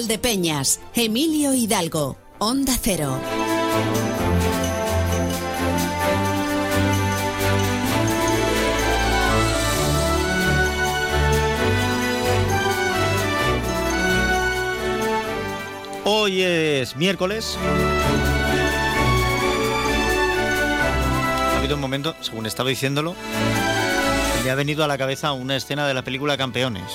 Valdepeñas, Emilio Hidalgo, Onda Cero. Hoy es miércoles. Ha habido un momento, según estaba diciéndolo, me ha venido a la cabeza una escena de la película Campeones.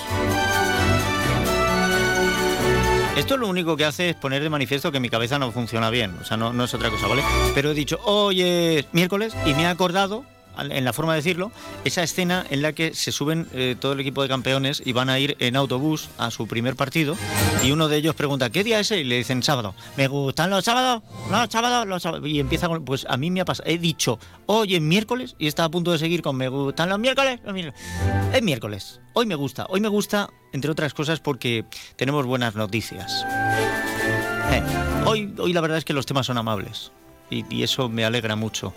Esto lo único que hace es poner de manifiesto que mi cabeza no funciona bien, o sea, no, no es otra cosa, ¿vale? Pero he dicho, hoy es miércoles y me he acordado en la forma de decirlo, esa escena en la que se suben eh, todo el equipo de campeones y van a ir en autobús a su primer partido y uno de ellos pregunta, ¿qué día es ese? Y le dicen sábado. ¿Me gustan los sábados? Los sábados, los sábados. Y empieza con, pues a mí me ha pasado, he dicho, hoy es miércoles y está a punto de seguir con, ¿me gustan los miércoles? Es miércoles. Hoy me gusta. Hoy me gusta, entre otras cosas, porque tenemos buenas noticias. Eh, hoy, hoy la verdad es que los temas son amables y, eso me alegra mucho.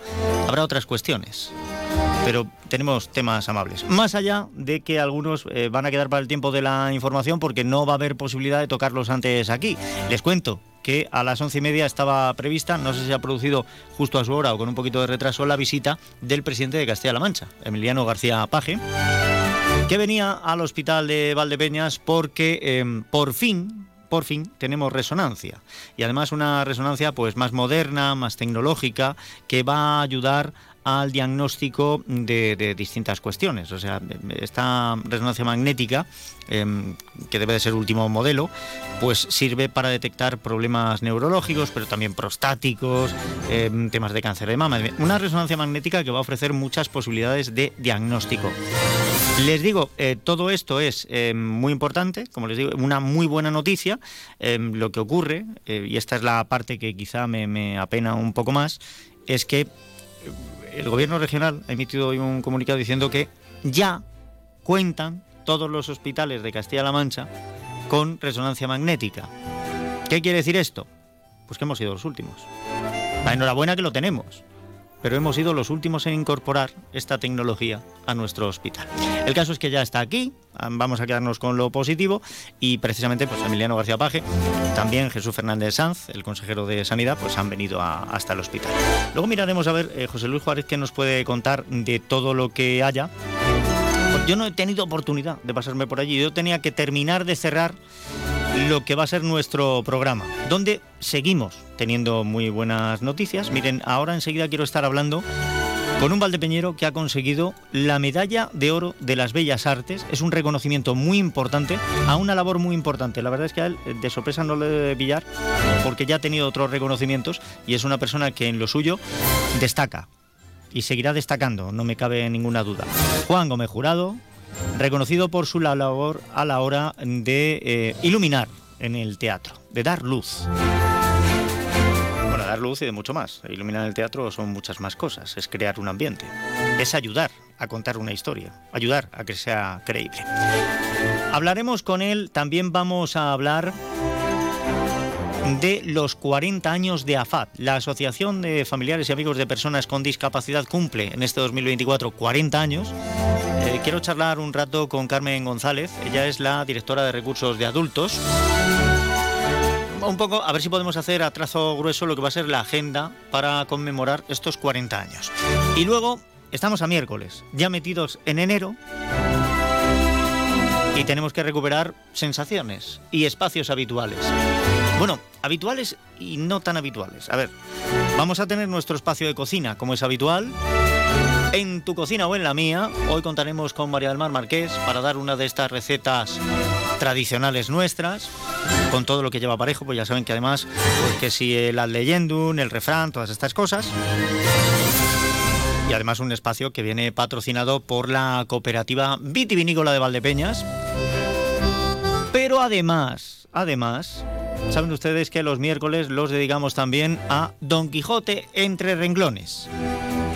Habrá otras cuestiones, pero tenemos temas amables. Más allá de que algunos eh, van a quedar para el tiempo de la información porque no va a haber posibilidad de tocarlos antes aquí. Les cuento que a las once y media estaba prevista, no sé si ha producido justo a su hora o con un poquito de retraso, la visita del presidente de Castilla-La Mancha, Emiliano García Paje, que venía al hospital de Valdepeñas porque em, por fin por fin tenemos resonancia. Y además una resonancia pues más moderna, más tecnológica que va a ayudar al diagnóstico de, distintas cuestiones. O sea, esta resonancia magnética, em, que debe de ser último modelo, pues sirve para detectar problemas neurológicos, pero también prostáticos, em, temas de cáncer de mama. Una resonancia magnética que va a ofrecer muchas posibilidades de diagnóstico. Les digo, eh, todo esto es eh, muy importante, como les digo, una muy buena noticia. Eh, lo que ocurre, y esta es la parte que quizá me, apena un poco más, es que el gobierno regional ha emitido hoy un comunicado diciendo que ya cuentan todos los hospitales de Castilla-La Mancha con resonancia magnética. ¿Qué quiere decir esto? Pues que hemos sido los últimos. La enhorabuena que lo tenemos pero hemos sido los últimos en incorporar esta tecnología a nuestro hospital. El caso es que ya está aquí, vamos a quedarnos con lo positivo y precisamente pues Emiliano García Paje, también Jesús Fernández Sanz, el consejero de Sanidad, pues han venido hasta el hospital. Luego miraremos a ver eh, José Luis Juárez qué nos puede contar de todo lo que haya. Yo no he tenido oportunidad de pasarme por allí, yo tenía que terminar de cerrar lo que va a ser nuestro programa, donde seguimos teniendo muy buenas noticias. Miren, ahora enseguida quiero estar hablando con un valdepeñero que ha conseguido la medalla de oro de las bellas artes. Es un reconocimiento muy importante a una labor muy importante. La verdad es que a él de sorpresa no le debe pillar porque ya ha tenido otros reconocimientos y es una persona que en lo suyo destaca y seguirá destacando, no me cabe ninguna duda. Juan Gómez Jurado, reconocido por su labor a la hora de eh, iluminar en el teatro, de dar luz. Bueno, dar luz y de mucho más. Iluminar el teatro son muchas más cosas. Es crear un ambiente. Es ayudar a contar una historia. Ayudar a que sea creíble. Hablaremos con él. También vamos a hablar de los 40 años de AFAD. La Asociación de Familiares y Amigos de Personas con Discapacidad cumple en este 2024 40 años. Eh, quiero charlar un rato con Carmen González. Ella es la directora de recursos de adultos. Un poco, a ver si podemos hacer a trazo grueso lo que va a ser la agenda para conmemorar estos 40 años. Y luego, estamos a miércoles, ya metidos en enero. Y tenemos que recuperar sensaciones y espacios habituales. Bueno, habituales y no tan habituales. A ver, vamos a tener nuestro espacio de cocina, como es habitual. En tu cocina o en la mía, hoy contaremos con María del Mar Marqués para dar una de estas recetas tradicionales nuestras, con todo lo que lleva parejo, pues ya saben que además, pues que si el leyendum, el refrán, todas estas cosas. Y además un espacio que viene patrocinado por la cooperativa vitivinícola de Valdepeñas. Pero además, además, Saben ustedes que los miércoles los dedicamos también a Don Quijote entre renglones.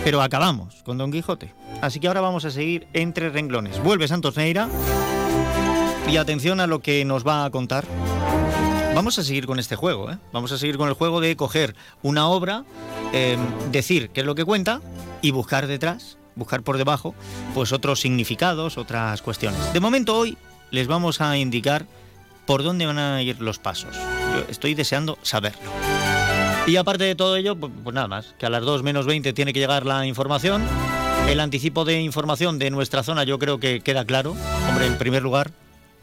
Pero acabamos con Don Quijote. Así que ahora vamos a seguir entre renglones. Vuelve Santos Neira. Y atención a lo que nos va a contar. Vamos a seguir con este juego, ¿eh? Vamos a seguir con el juego de coger una obra, em, decir qué es lo que cuenta y buscar detrás, buscar por debajo, pues otros significados, otras cuestiones. De momento hoy les vamos a indicar por dónde van a ir los pasos. Yo estoy deseando saberlo. Y aparte de todo ello, pues, nada más, que a las 2 menos 20 tiene que llegar la información. El anticipo de información de nuestra zona yo creo que queda claro. Hombre, en primer lugar,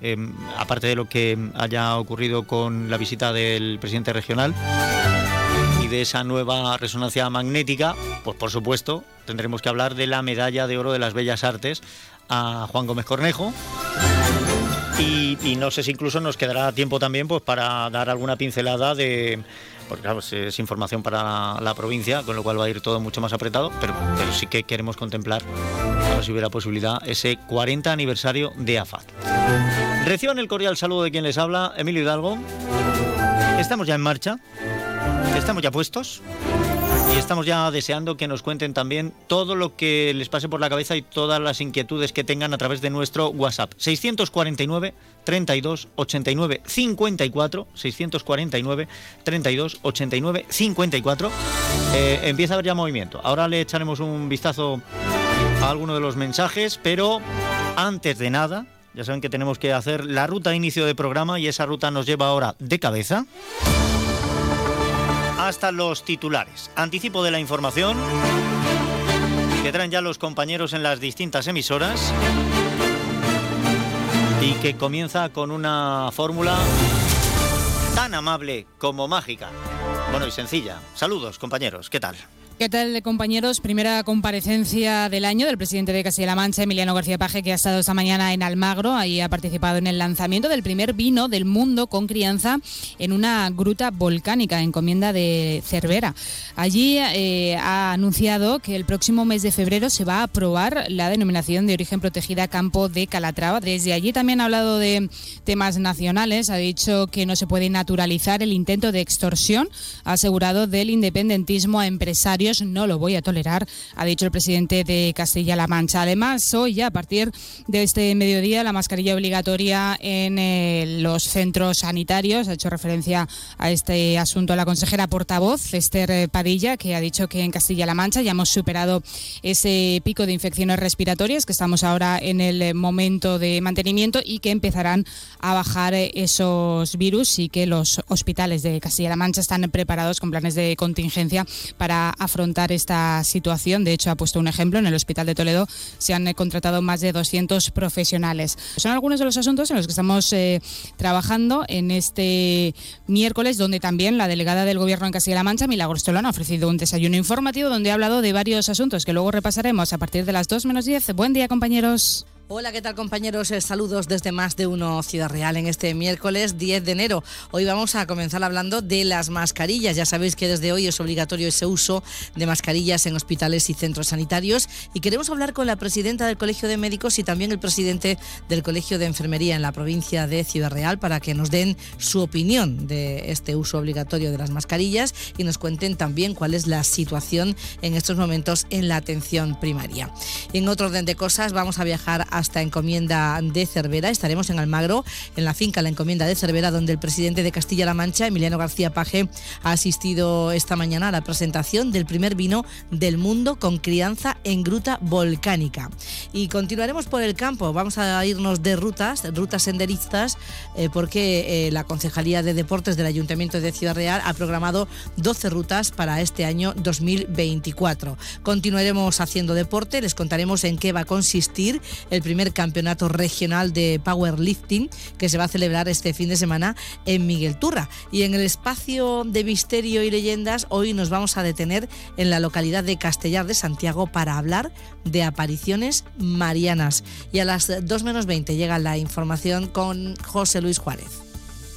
em, aparte de lo que haya ocurrido con la visita del presidente regional y de esa nueva resonancia magnética, pues por supuesto tendremos que hablar de la medalla de oro de las bellas artes a Juan Gómez Cornejo. Y, no sé si incluso nos quedará tiempo también pues para dar alguna pincelada de porque claro, es, información para la, provincia, con lo cual va a ir todo mucho más apretado, pero, sí que queremos contemplar, si hubiera posibilidad, ese 40 aniversario de AFAD. Reciban el cordial saludo de quien les habla, Emilio Hidalgo. Estamos ya en marcha, estamos ya puestos. Y estamos ya deseando que nos cuenten también todo lo que les pase por la cabeza y todas las inquietudes que tengan a través de nuestro WhatsApp. 649 32 89 54 649 32 89 54 empieza a haber ya movimiento. Ahora le echaremos un vistazo a alguno de los mensajes pero antes de nada ya saben que tenemos que hacer la ruta de inicio de programa y esa ruta nos lleva ahora de cabeza hasta los titulares. Anticipo de la información que traen ya los compañeros en las distintas emisoras y que comienza con una fórmula tan amable como mágica. Bueno y sencilla. Saludos compañeros, ¿qué tal? ¿Qué tal, compañeros? Primera comparecencia del año del presidente de Castilla-La Mancha, Emiliano García Paje, que ha estado esta mañana en Almagro. Ahí ha participado en el lanzamiento del primer vino del mundo con crianza en una gruta volcánica, encomienda de Cervera. Allí eh, ha anunciado que el próximo mes de febrero se va a aprobar la denominación de origen protegida Campo de Calatrava. Desde allí también ha hablado de temas nacionales. Ha dicho que no se puede naturalizar el intento de extorsión, asegurado del independentismo a empresarios no lo voy a tolerar, ha dicho el presidente de Castilla-La Mancha. Además, hoy a partir de este mediodía la mascarilla obligatoria en eh, los centros sanitarios. Ha hecho referencia a este asunto la consejera portavoz, Esther eh, Padilla, que ha dicho que en Castilla-La Mancha ya hemos superado ese pico de infecciones respiratorias, que estamos ahora en el momento de mantenimiento y que empezarán a bajar esos virus y que los hospitales de Castilla-La Mancha están preparados con planes de contingencia para afrontar esta situación. De hecho, ha puesto un ejemplo. En el Hospital de Toledo se han eh, contratado más de 200 profesionales. Son algunos de los asuntos en los que estamos eh, trabajando en este miércoles, donde también la delegada del Gobierno en Castilla-La Mancha, Milagros Tolón, ha ofrecido un desayuno informativo donde ha hablado de varios asuntos que luego repasaremos a partir de las 2 menos 10. Buen día, compañeros. Hola, ¿qué tal compañeros? Eh, saludos desde Más de Uno Ciudad Real en este miércoles 10 de enero. Hoy vamos a comenzar hablando de las mascarillas. Ya sabéis que desde hoy es obligatorio ese uso de mascarillas en hospitales y centros sanitarios y queremos hablar con la presidenta del Colegio de Médicos y también el presidente del Colegio de Enfermería en la provincia de Ciudad Real para que nos den su opinión de este uso obligatorio de las mascarillas y nos cuenten también cuál es la situación en estos momentos en la atención primaria. En otro orden de cosas vamos a viajar a hasta Encomienda de Cervera. Estaremos en Almagro, en la finca La Encomienda de Cervera, donde el presidente de Castilla-La Mancha, Emiliano García Paje, ha asistido esta mañana a la presentación del primer vino del mundo con crianza en gruta volcánica. Y continuaremos por el campo. Vamos a irnos de rutas, rutas senderistas, eh, porque eh, la Concejalía de Deportes del Ayuntamiento de Ciudad Real ha programado 12 rutas para este año 2024. Continuaremos haciendo deporte, les contaremos en qué va a consistir el primer campeonato regional de powerlifting que se va a celebrar este fin de semana en Miguel Turra. Y en el espacio de misterio y leyendas, hoy nos vamos a detener en la localidad de Castellar de Santiago para hablar de apariciones marianas. Y a las 2 menos 20 llega la información con José Luis Juárez.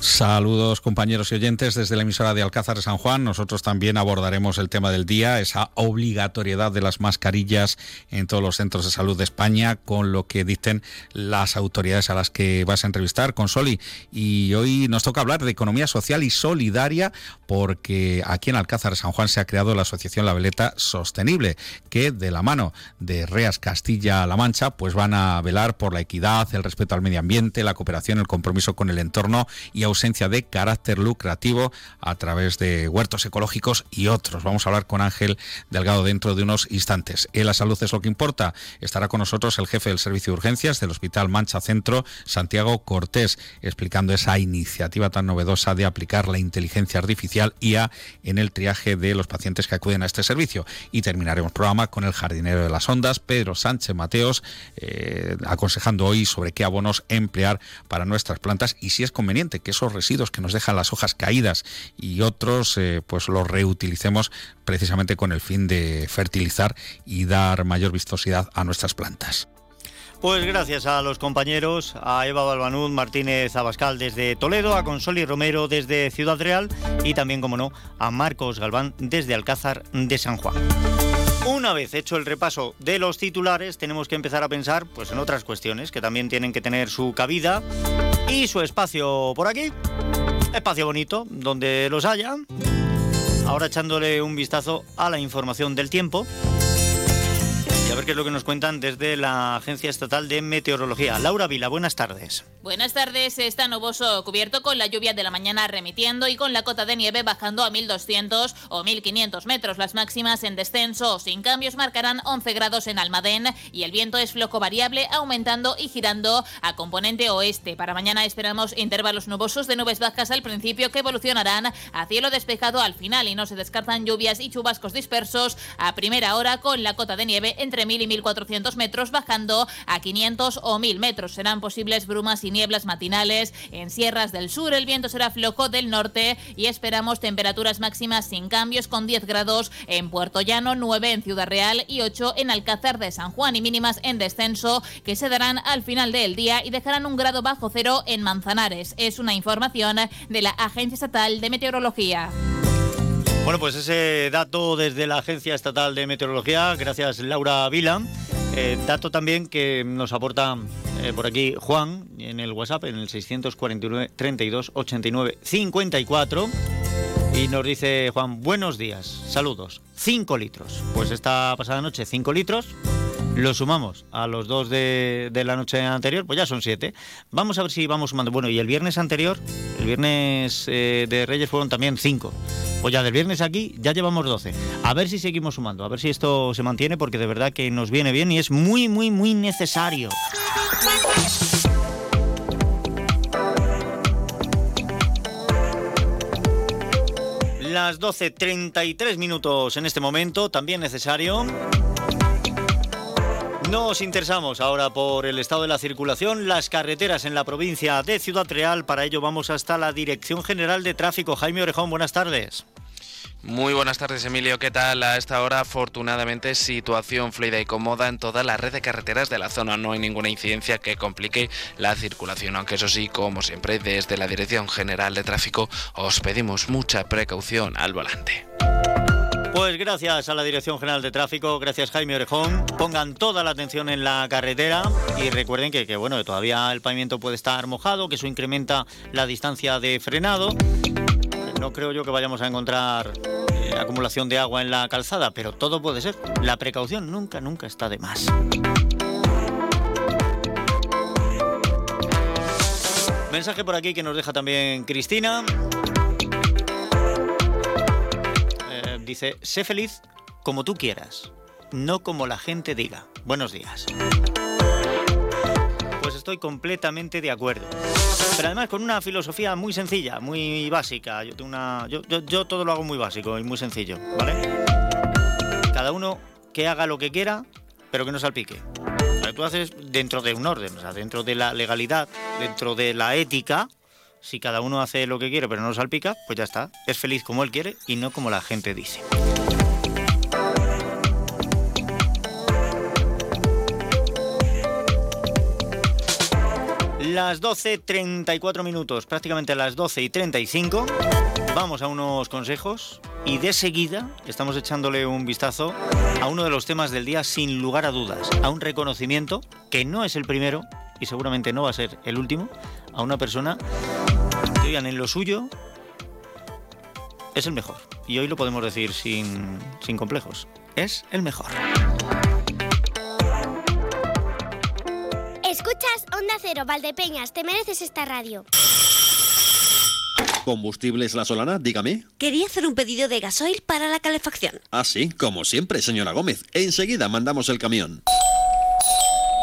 Saludos compañeros y oyentes desde la emisora de Alcázar de San Juan. Nosotros también abordaremos el tema del día, esa obligatoriedad de las mascarillas en todos los centros de salud de España, con lo que dicen las autoridades a las que vas a entrevistar con Soli. Y hoy nos toca hablar de economía social y solidaria, porque aquí en Alcázar de San Juan se ha creado la Asociación La Veleta Sostenible, que de la mano de Reas Castilla-La Mancha, pues van a velar por la equidad, el respeto al medio ambiente, la cooperación, el compromiso con el entorno y ausencia de carácter lucrativo a través de huertos ecológicos y otros. Vamos a hablar con Ángel Delgado dentro de unos instantes. En la salud es lo que importa. Estará con nosotros el jefe del servicio de urgencias del Hospital Mancha Centro, Santiago Cortés, explicando esa iniciativa tan novedosa de aplicar la inteligencia artificial IA en el triaje de los pacientes que acuden a este servicio. Y terminaremos el programa con el jardinero de las ondas, Pedro Sánchez Mateos, eh, aconsejando hoy sobre qué abonos emplear para nuestras plantas y si es conveniente que esos residuos que nos dejan las hojas caídas y otros, eh, pues los reutilicemos precisamente con el fin de fertilizar y dar mayor vistosidad a nuestras plantas. Pues gracias a los compañeros, a Eva Balbanud Martínez Abascal desde Toledo, a Consoli Romero desde Ciudad Real y también, como no, a Marcos Galván desde Alcázar de San Juan. Una vez hecho el repaso de los titulares, tenemos que empezar a pensar pues, en otras cuestiones que también tienen que tener su cabida y su espacio por aquí. Espacio bonito, donde los haya. Ahora echándole un vistazo a la información del tiempo a ver qué es lo que nos cuentan desde la Agencia Estatal de Meteorología. Laura Vila, buenas tardes. Buenas tardes. Está nuboso cubierto con la lluvia de la mañana remitiendo y con la cota de nieve bajando a 1.200 o 1.500 metros. Las máximas en descenso sin cambios marcarán 11 grados en Almadén y el viento es floco variable aumentando y girando a componente oeste. Para mañana esperamos intervalos nubosos de nubes bajas al principio que evolucionarán a cielo despejado al final y no se descartan lluvias y chubascos dispersos a primera hora con la cota de nieve entre 1.000 y 1.400 metros, bajando a 500 o 1.000 metros. Serán posibles brumas y nieblas matinales en sierras del sur. El viento será flojo del norte y esperamos temperaturas máximas sin cambios con 10 grados en Puerto Llano, 9 en Ciudad Real y 8 en Alcázar de San Juan y mínimas en descenso que se darán al final del día y dejarán un grado bajo cero en Manzanares. Es una información de la Agencia Estatal de Meteorología. Bueno, pues ese dato desde la Agencia Estatal de Meteorología, gracias Laura Vila. Eh, dato también que nos aporta eh, por aquí Juan en el WhatsApp, en el 649 32 89 54. Y nos dice Juan, buenos días, saludos, 5 litros. Pues esta pasada noche 5 litros, lo sumamos a los dos de, la noche anterior, pues ya son siete. Vamos a ver si vamos sumando. Bueno, y el viernes anterior, el viernes eh, de Reyes fueron también cinco. Pues ya del viernes aquí ya llevamos doce. A ver si seguimos sumando, a ver si esto se mantiene, porque de verdad que nos viene bien y es muy, muy, muy necesario. Las 12.33 minutos en este momento, también necesario. Nos interesamos ahora por el estado de la circulación, las carreteras en la provincia de Ciudad Real. Para ello vamos hasta la Dirección General de Tráfico. Jaime Orejón, buenas tardes. Muy buenas tardes, Emilio. ¿Qué tal? A esta hora, afortunadamente, situación fluida y cómoda en toda la red de carreteras de la zona. No hay ninguna incidencia que complique la circulación, aunque eso sí, como siempre, desde la Dirección General de Tráfico os pedimos mucha precaución al volante. Pues gracias a la Dirección General de Tráfico, gracias Jaime Orejón. Pongan toda la atención en la carretera y recuerden que, bueno, todavía el pavimento puede estar mojado, que eso incrementa la distancia de frenado. No creo yo que vayamos a encontrar eh, acumulación de agua en la calzada, pero todo puede ser. La precaución nunca, nunca está de más. Mensaje por aquí que nos deja también Cristina. Dice, sé feliz como tú quieras, no como la gente diga. Buenos días. Pues estoy completamente de acuerdo. Pero además con una filosofía muy sencilla, muy básica. Yo, todo lo hago muy básico y muy sencillo, ¿vale? Cada uno que haga lo que quiera, pero que no salpique. Tú haces dentro de un orden, dentro de la legalidad, dentro de la ética, si cada uno hace lo que quiere pero no salpica, pues ya está. Es feliz como él quiere y no como la gente dice. Las 12.34 minutos, prácticamente las 12 y 35. Vamos a unos consejos y de seguida estamos echándole un vistazo a uno de los temas del día sin lugar a dudas, a un reconocimiento que no es el primero y seguramente no va a ser el último, a una persona en lo suyo es el mejor. Y hoy lo podemos decir sin, sin complejos. Es el mejor. Escuchas Onda Cero, Valdepeñas, te mereces esta radio. ¿Combustibles La Solana? Dígame. Quería hacer un pedido de gasoil para la calefacción. Ah, sí, como siempre, señora Gómez. Enseguida mandamos el camión.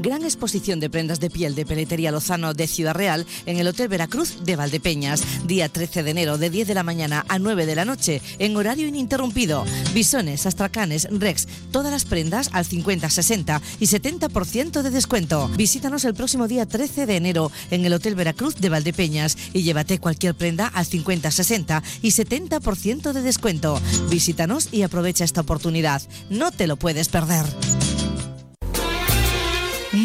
Gran exposición de prendas de piel de Peletería Lozano de Ciudad Real en el Hotel Veracruz de Valdepeñas. Día 13 de enero de 10 de la mañana a 9 de la noche en horario ininterrumpido. Bisones, astracanes, rex, todas las prendas al 50, 60 y 70% de descuento. Visítanos el próximo día 13 de enero en el Hotel Veracruz de Valdepeñas y llévate cualquier prenda al 50, 60 y 70% de descuento. Visítanos y aprovecha esta oportunidad. No te lo puedes perder.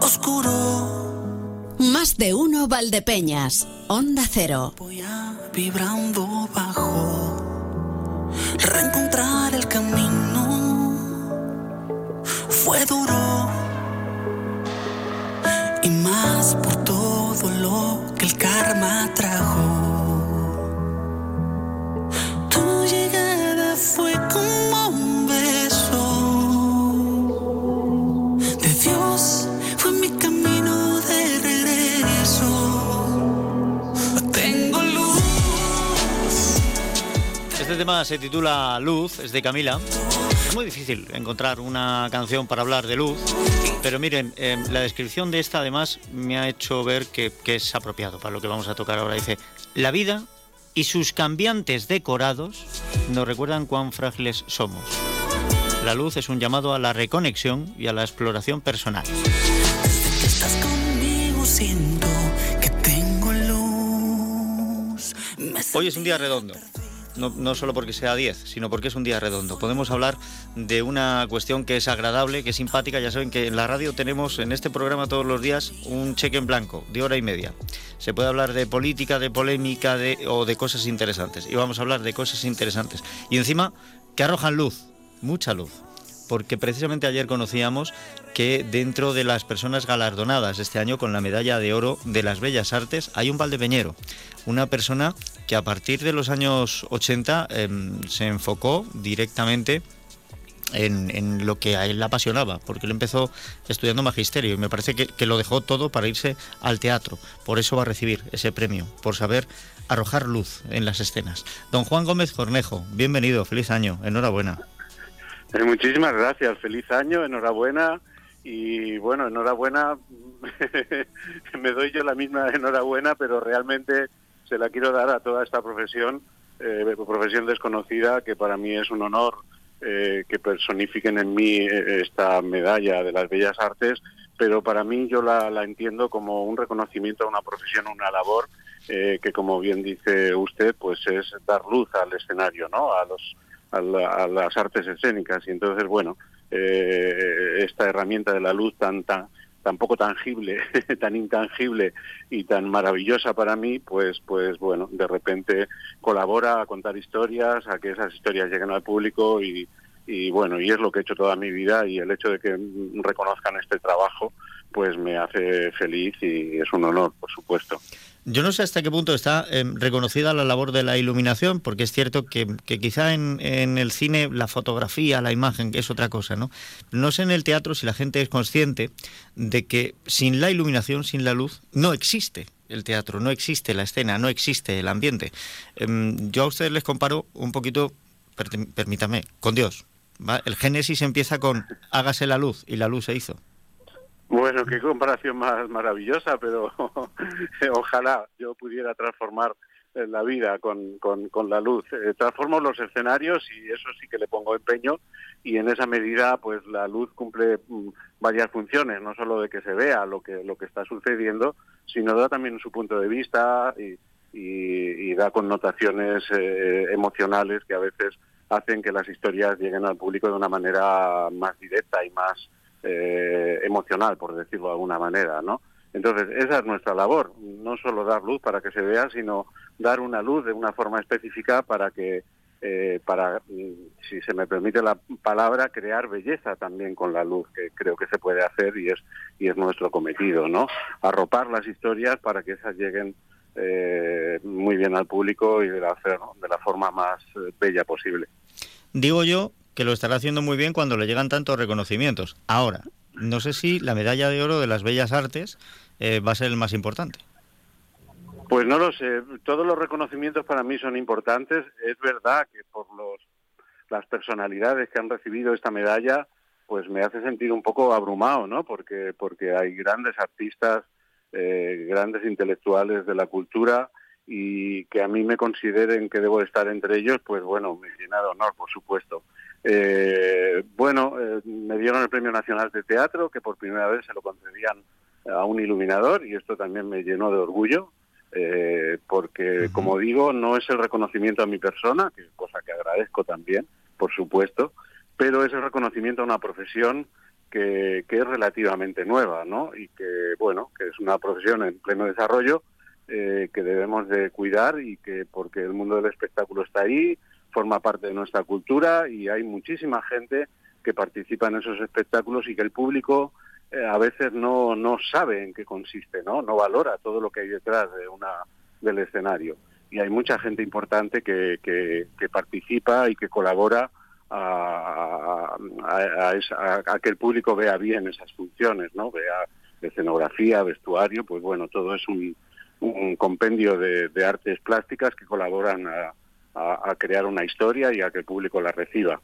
oscuro. Más de uno Valdepeñas, Onda Cero. Vibrando bajo, reencontrar el camino fue duro. Y más por todo lo que el karma trajo. Tu llegada fue como tema se titula Luz, es de Camila. Es muy difícil encontrar una canción para hablar de luz, pero miren, eh, la descripción de esta además me ha hecho ver que, que es apropiado para lo que vamos a tocar ahora. Dice, la vida y sus cambiantes decorados nos recuerdan cuán frágiles somos. La luz es un llamado a la reconexión y a la exploración personal. Estás conmigo, siento que tengo luz. Me Hoy es un día redondo. No, no solo porque sea 10, sino porque es un día redondo. Podemos hablar de una cuestión que es agradable, que es simpática. Ya saben que en la radio tenemos en este programa todos los días un cheque en blanco de hora y media. Se puede hablar de política, de polémica de, o de cosas interesantes. Y vamos a hablar de cosas interesantes. Y encima que arrojan luz, mucha luz porque precisamente ayer conocíamos que dentro de las personas galardonadas este año con la medalla de oro de las Bellas Artes hay un valdepeñero, una persona que a partir de los años 80 eh, se enfocó directamente en, en, lo que a él le apasionaba, porque él empezó estudiando magisterio y me parece que, que lo dejó todo para irse al teatro. Por eso va a recibir ese premio, por saber arrojar luz en las escenas. Don Juan Gómez Cornejo, bienvenido, feliz año, enhorabuena. Eh, muchísimas gracias, feliz año, enhorabuena y bueno, enhorabuena, me doy yo la misma enhorabuena, pero realmente se la quiero dar a toda esta profesión, eh, profesión desconocida, que para mí es un honor eh, que personifiquen en mí eh, esta medalla de las bellas artes, pero para mí yo la, la entiendo como un reconocimiento a una profesión, una labor eh, que como bien dice usted, pues es dar luz al escenario, ¿no? A los a, a las artes escénicas. Y entonces bueno, eh, esta herramienta de la luz tan tan tan poco tangible, tan intangible y tan maravillosa para mí, pues pues bueno, de repente colabora a contar historias, a que esas historias lleguen al público y y bueno, y es lo que he hecho toda mi vida y el hecho de que reconozcan este trabajo pues me hace feliz y es un honor, por supuesto. Yo no sé hasta qué punto está eh, reconocida la labor de la iluminación, porque es cierto que, quizá en, el cine la fotografía, la imagen, que es otra cosa, ¿no? No sé en el teatro si la gente es consciente de que sin la iluminación, sin la luz, no existe el teatro, no existe la escena, no existe el ambiente. Em, yo a ustedes les comparo un poquito, per- permítame, con Dios. ¿va? El Génesis empieza con hágase la luz y la luz se hizo. Bueno, qué comparación más maravillosa, pero ojalá yo pudiera transformar eh, la vida con, con, la luz. Eh, transformo los escenarios y eso sí que le pongo empeño y en esa medida pues la luz cumple mm, varias funciones, no solo de que se vea lo que, lo que está sucediendo, sino da también su punto de vista y, y- y da connotaciones eh, emocionales que a veces hacen que las historias lleguen al público de una manera más directa y más eh, emocional, por decirlo de alguna manera, ¿no? Entonces, esa es nuestra labor, no solo dar luz para que se vea, sino dar una luz de una forma específica para que, eh, para, mm, si se me permite la palabra, crear belleza también con la luz, que creo que se puede hacer y es, y es nuestro cometido, ¿no? Arropar las historias para que esas lleguen eh, muy bien al público y de la, de la forma más eh, bella posible. Digo yo que lo estará haciendo muy bien cuando le llegan tantos reconocimientos. Ahora, no sé si la medalla de oro de las bellas artes eh, va a ser el más importante. Pues no lo sé. Todos los reconocimientos para mí son importantes. Es verdad que por los, las personalidades que han recibido esta medalla, pues me hace sentir un poco abrumado, ¿no? Porque porque hay grandes artistas, eh, grandes intelectuales de la cultura y que a mí me consideren que debo estar entre ellos, pues bueno, me llena de honor, por supuesto. Eh, bueno, eh, me dieron el Premio Nacional de Teatro, que por primera vez se lo concedían a un iluminador y esto también me llenó de orgullo, eh, porque como digo, no es el reconocimiento a mi persona, que cosa que agradezco también, por supuesto, pero es el reconocimiento a una profesión que, que es relativamente nueva, ¿no? Y que, bueno, que es una profesión en pleno desarrollo, eh, que debemos de cuidar y que porque el mundo del espectáculo está ahí, forma parte de nuestra cultura y hay muchísima gente que participa en esos espectáculos y que el público eh, a veces no, no sabe en qué consiste, ¿no? No valora todo lo que hay detrás de una, del escenario. Y hay mucha gente importante que, que, que participa y que colabora a, esa- a que el público vea bien esas funciones, ¿no? Vea escenografía, vestuario, pues bueno, todo es un, un compendio de, de artes plásticas que colaboran a, a- crear una historia y a que el público la reciba.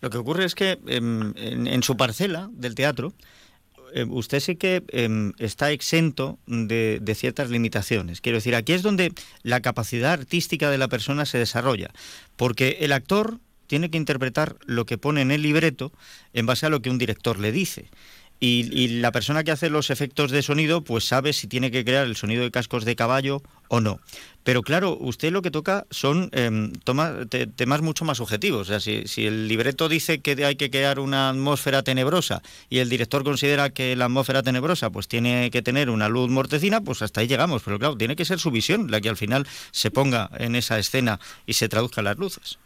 Lo que ocurre es que em, en, en su parcela del teatro, em, usted sí que em, está exento de, de ciertas limitaciones. Quiero decir, aquí es donde la capacidad artística de la persona se desarrolla, porque el actor tiene que interpretar lo que pone en el libreto en base a lo que un director le dice. Y, y la persona que hace los efectos de sonido, pues sabe si tiene que crear el sonido de cascos de caballo o no. Pero claro, usted lo que toca son em, toma- te- temas mucho más objetivos. O sea, si, si el libreto dice que hay que crear una atmósfera tenebrosa y el director considera que la atmósfera tenebrosa pues tiene que tener una luz mortecina, pues hasta ahí llegamos. Pero claro, tiene que ser su visión la que al final se ponga en esa escena y se traduzca las luces.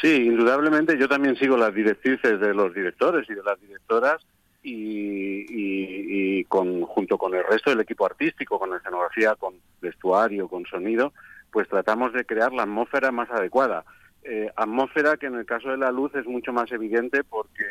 Sí, indudablemente yo también sigo las directrices de los directores y de las directoras y, y- con, junto con el resto del equipo artístico, con escenografía, con vestuario, con sonido, pues tratamos de crear la atmósfera más adecuada. Eh, atmósfera que en el caso de la luz es mucho más evidente porque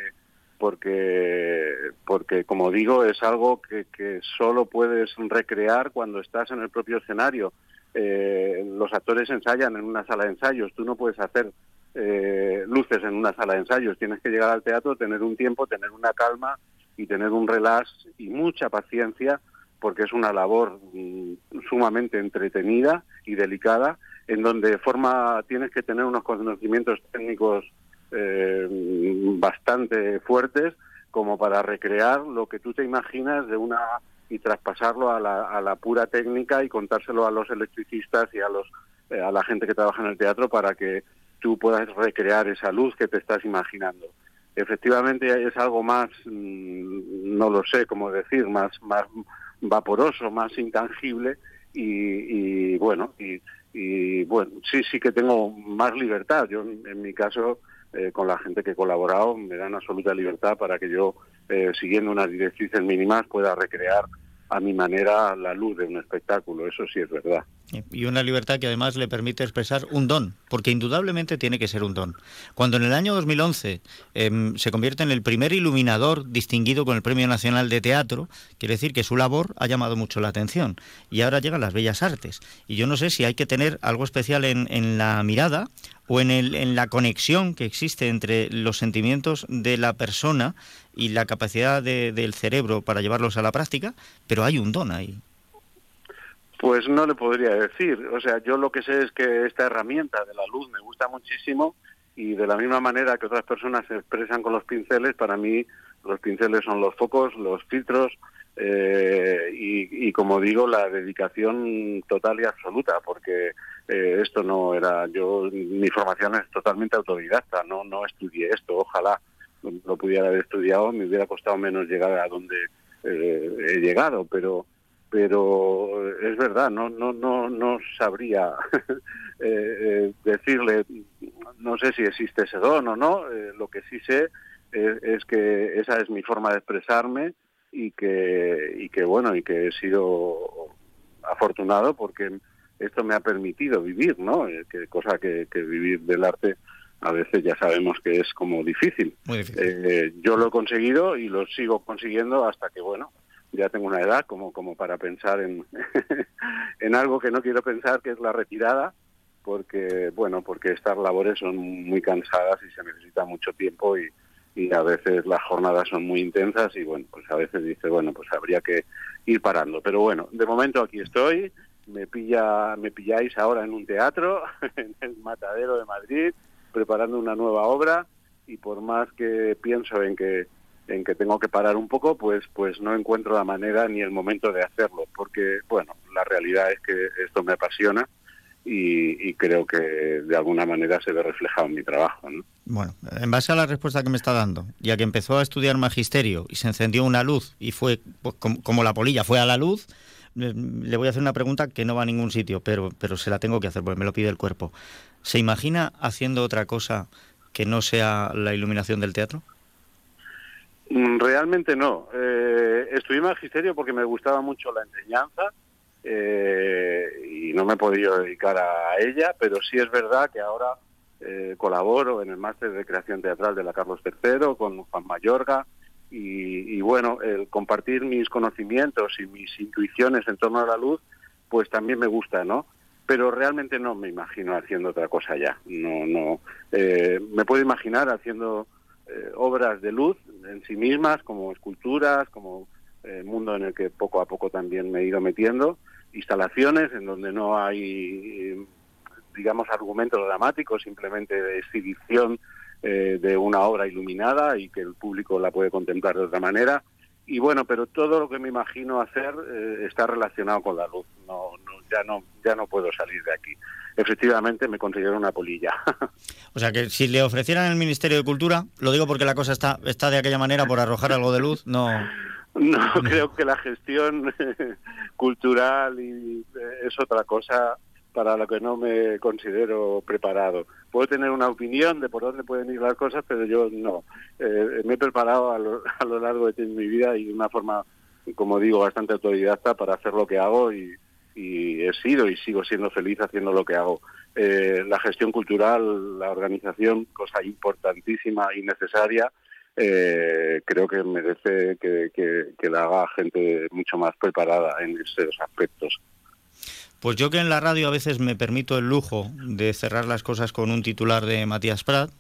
porque porque como digo es algo que, que solo puedes recrear cuando estás en el propio escenario. Eh, los actores ensayan en una sala de ensayos. Tú no puedes hacer eh, luces en una sala de ensayos. Tienes que llegar al teatro tener un tiempo tener una calma y tener un relax y mucha paciencia porque es una labor mm, sumamente entretenida y delicada en donde forma tienes que tener unos conocimientos técnicos eh, bastante fuertes como para recrear lo que tú te imaginas de una y traspasarlo a la, a la pura técnica y contárselo a los electricistas y a los eh, a la gente que trabaja en el teatro para que tú puedas recrear esa luz que te estás imaginando. Efectivamente es algo más, mm, no lo sé cómo decir, más, más vaporoso, más intangible y, bueno, y, bueno, sí, sí que tengo más libertad. Yo en mi caso eh, con la gente que he colaborado me dan absoluta libertad para que yo, eh, siguiendo unas directrices mínimas, pueda recrear a mi manera la luz de un espectáculo, eso sí es verdad. Y una libertad que además le permite expresar un don, porque indudablemente tiene que ser un don. Cuando en el año 2011 em, se convierte en el primer iluminador distinguido con el Premio Nacional de Teatro, quiere decir que su labor ha llamado mucho la atención. Y ahora llegan las bellas artes. Y yo no sé si hay que tener algo especial en, en la mirada o en, el, en la conexión que existe entre los sentimientos de la persona y la capacidad del cerebro para llevarlos a la práctica, pero hay un don ahí. Pues no le podría decir. O sea, yo lo que sé es que esta herramienta de la luz me gusta muchísimo y de la misma manera que otras personas se expresan con los pinceles, para mí los pinceles son los focos, los filtros, eh, y, como digo, la dedicación total y absoluta, porque eh, esto no era, yo, mi formación es totalmente autodidacta, no, no estudié esto, ojalá lo pudiera haber estudiado, me hubiera costado menos llegar a donde eh, he llegado, pero pero es verdad, no no no no sabría decirle, no sé si existe ese don o no, lo que sí sé es que esa es mi forma de expresarme y que, y que bueno, y que he sido afortunado porque esto me ha permitido vivir, ¿no? Eh, que, cosa que, vivir del arte a veces ya sabemos que es como difícil. Eh, yo lo he conseguido y lo sigo consiguiendo hasta que, bueno, ya tengo una edad como, como para pensar en, en algo que no quiero pensar, que es la retirada, porque, bueno, porque estas labores son muy cansadas y se necesita mucho tiempo y, y a veces las jornadas son muy intensas y bueno, pues a veces dice, bueno, pues habría que ir parando. Pero bueno, de momento aquí estoy, me pilla me pilláis ahora en un teatro en el Matadero de Madrid preparando una nueva obra y por más que pienso en que en que tengo que parar un poco, pues pues no encuentro la manera ni el momento de hacerlo, porque bueno, la realidad es que esto me apasiona y, creo que de alguna manera se ve reflejado en mi trabajo. Bueno, en base a la respuesta que me está dando, ya que empezó a estudiar magisterio y se encendió una luz y fue pues, como, la polilla fue a la luz, le voy a hacer una pregunta que no va a ningún sitio, pero, pero se la tengo que hacer porque me lo pide el cuerpo. ¿Se imagina haciendo otra cosa que no sea la iluminación del teatro? Mm, realmente no. Eh, estudié magisterio porque me gustaba mucho la enseñanza eh, y no me he podido dedicar a ella, pero sí es verdad que ahora eh, colaboro en el máster de creación teatral de la Carlos III con Juan Mayorga y, bueno, el compartir mis conocimientos y mis intuiciones en torno a la luz, pues también me gusta, ¿no? Pero realmente no me imagino haciendo otra cosa ya. No, no. Eh, me puedo imaginar haciendo obras de luz en sí mismas, como esculturas, como mundo en el que poco a poco también me he ido metiendo, instalaciones en donde no hay, digamos, argumentos dramáticos, simplemente de exhibición eh, de una obra iluminada y que el público la puede contemplar de otra manera. Y bueno, pero todo lo que me imagino hacer eh, está relacionado con la luz. No, ya no, ya no puedo salir de aquí. Efectivamente, me considero una polilla. o sea que si le ofrecieran el Ministerio de Cultura, lo digo porque la cosa está, está de aquella manera por arrojar algo de luz, no. No, creo que la gestión cultural y eh, es otra cosa para lo que no me considero preparado. Puedo tener una opinión de por dónde pueden ir las cosas, pero yo no. Eh, me he preparado a lo, a lo, largo de mi vida y de una forma, como digo, bastante autodidacta para hacer lo que hago y, y he sido y sigo siendo feliz haciendo lo que hago. Eh, la gestión cultural, la organización, cosa importantísima y necesaria, eh, creo que merece que, que, la haga gente mucho más preparada en esos aspectos. Pues yo que en la radio a veces me permito el lujo de cerrar las cosas con un titular de Matías Prat,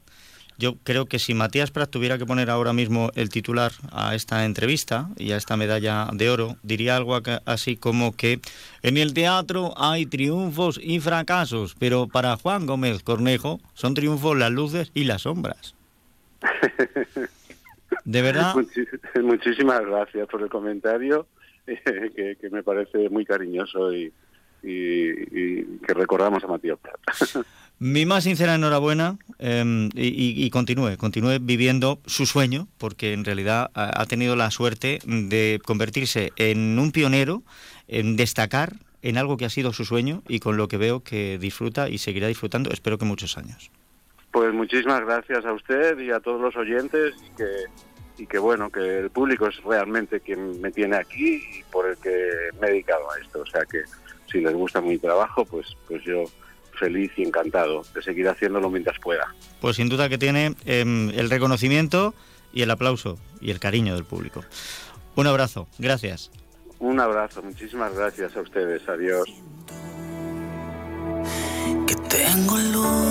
Yo creo que si Matías Prat tuviera que poner ahora mismo el titular a esta entrevista y a esta medalla de oro, diría algo así como que en el teatro hay triunfos y fracasos, pero para Juan Gómez Cornejo son triunfos las luces y las sombras. De verdad. muchísimas gracias por el comentario, que, me parece muy cariñoso y, que recordamos a Matías Prat. Mi más sincera enhorabuena em, y, continúe, continúe viviendo su sueño, porque en realidad ha, tenido la suerte de convertirse en un pionero, en destacar en algo que ha sido su sueño y con lo que veo que disfruta y seguirá disfrutando, espero que muchos años. Pues muchísimas gracias a usted y a todos los oyentes y que, y que bueno, que el público es realmente quien me tiene aquí y por el que me he dedicado a esto. O sea que si les gusta mi trabajo, pues, pues yo feliz y encantado de seguir haciéndolo mientras pueda. Pues sin duda que tiene em, el reconocimiento y el aplauso y el cariño del público. Un abrazo, gracias. Un abrazo, muchísimas gracias a ustedes, adiós. Que tengo Escuchas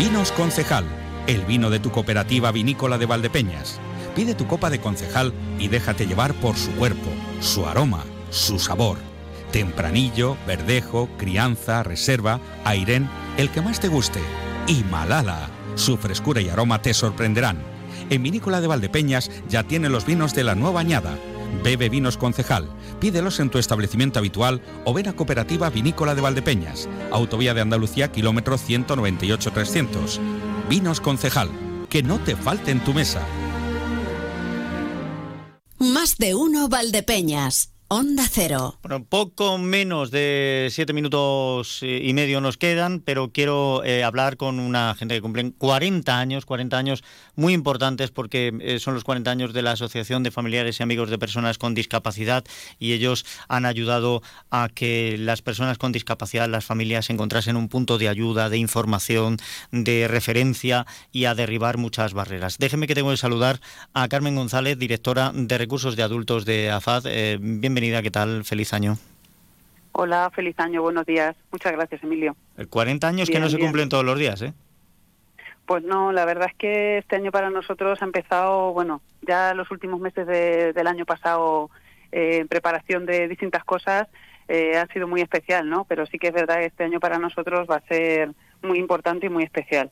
Vinos Concejal, el vino de tu cooperativa vinícola de Valdepeñas. Pide tu copa de concejal y déjate llevar por su cuerpo, su aroma, su sabor. Tempranillo, verdejo, crianza, reserva, airén, el que más te guste. Y Malala, su frescura y aroma te sorprenderán. En Vinícola de Valdepeñas ya tiene los vinos de la nueva añada. Bebe vinos concejal. Pídelos en tu establecimiento habitual o ven a Cooperativa Vinícola de Valdepeñas, Autovía de Andalucía, kilómetro 198-300. Vinos Concejal, que no te falte en tu mesa. Más de uno Valdepeñas. Onda Cero. Bueno, poco menos de siete minutos eh, y medio nos quedan, pero quiero eh, hablar con una gente que cumplen 40 años, 40 años muy importantes porque eh, son los 40 años de la Asociación de Familiares y Amigos de Personas con Discapacidad y ellos han ayudado a que las personas con discapacidad, las familias, encontrasen un punto de ayuda, de información, de referencia y a derribar muchas barreras. Déjeme que tengo que saludar a Carmen González, directora de Recursos de Adultos de AFAD. bienvenida ¿qué tal? Feliz año. Hola, feliz año, buenos días. Muchas gracias, Emilio. 40 años que no se cumplen todos los días, ¿eh? Pues no, la verdad es que este año para nosotros ha empezado, bueno, ya los últimos meses del año pasado eh, en preparación de distintas cosas eh, ha sido muy especial, ¿no? Pero sí que es verdad que este año para nosotros va a ser muy importante y muy especial.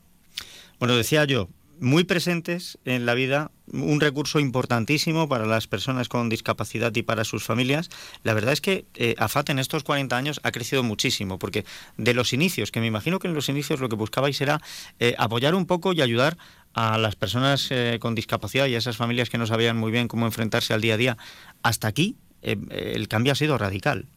Bueno, decía yo, muy presentes en la vida, un recurso importantísimo para las personas con discapacidad y para sus familias. La verdad es que eh, AFAT en estos 40 años ha crecido muchísimo, porque de los inicios, que me imagino que en los inicios lo que buscabais era eh, apoyar un poco y ayudar a las personas eh, con discapacidad y a esas familias que no sabían muy bien cómo enfrentarse al día a día, hasta aquí el cambio ha sido radical.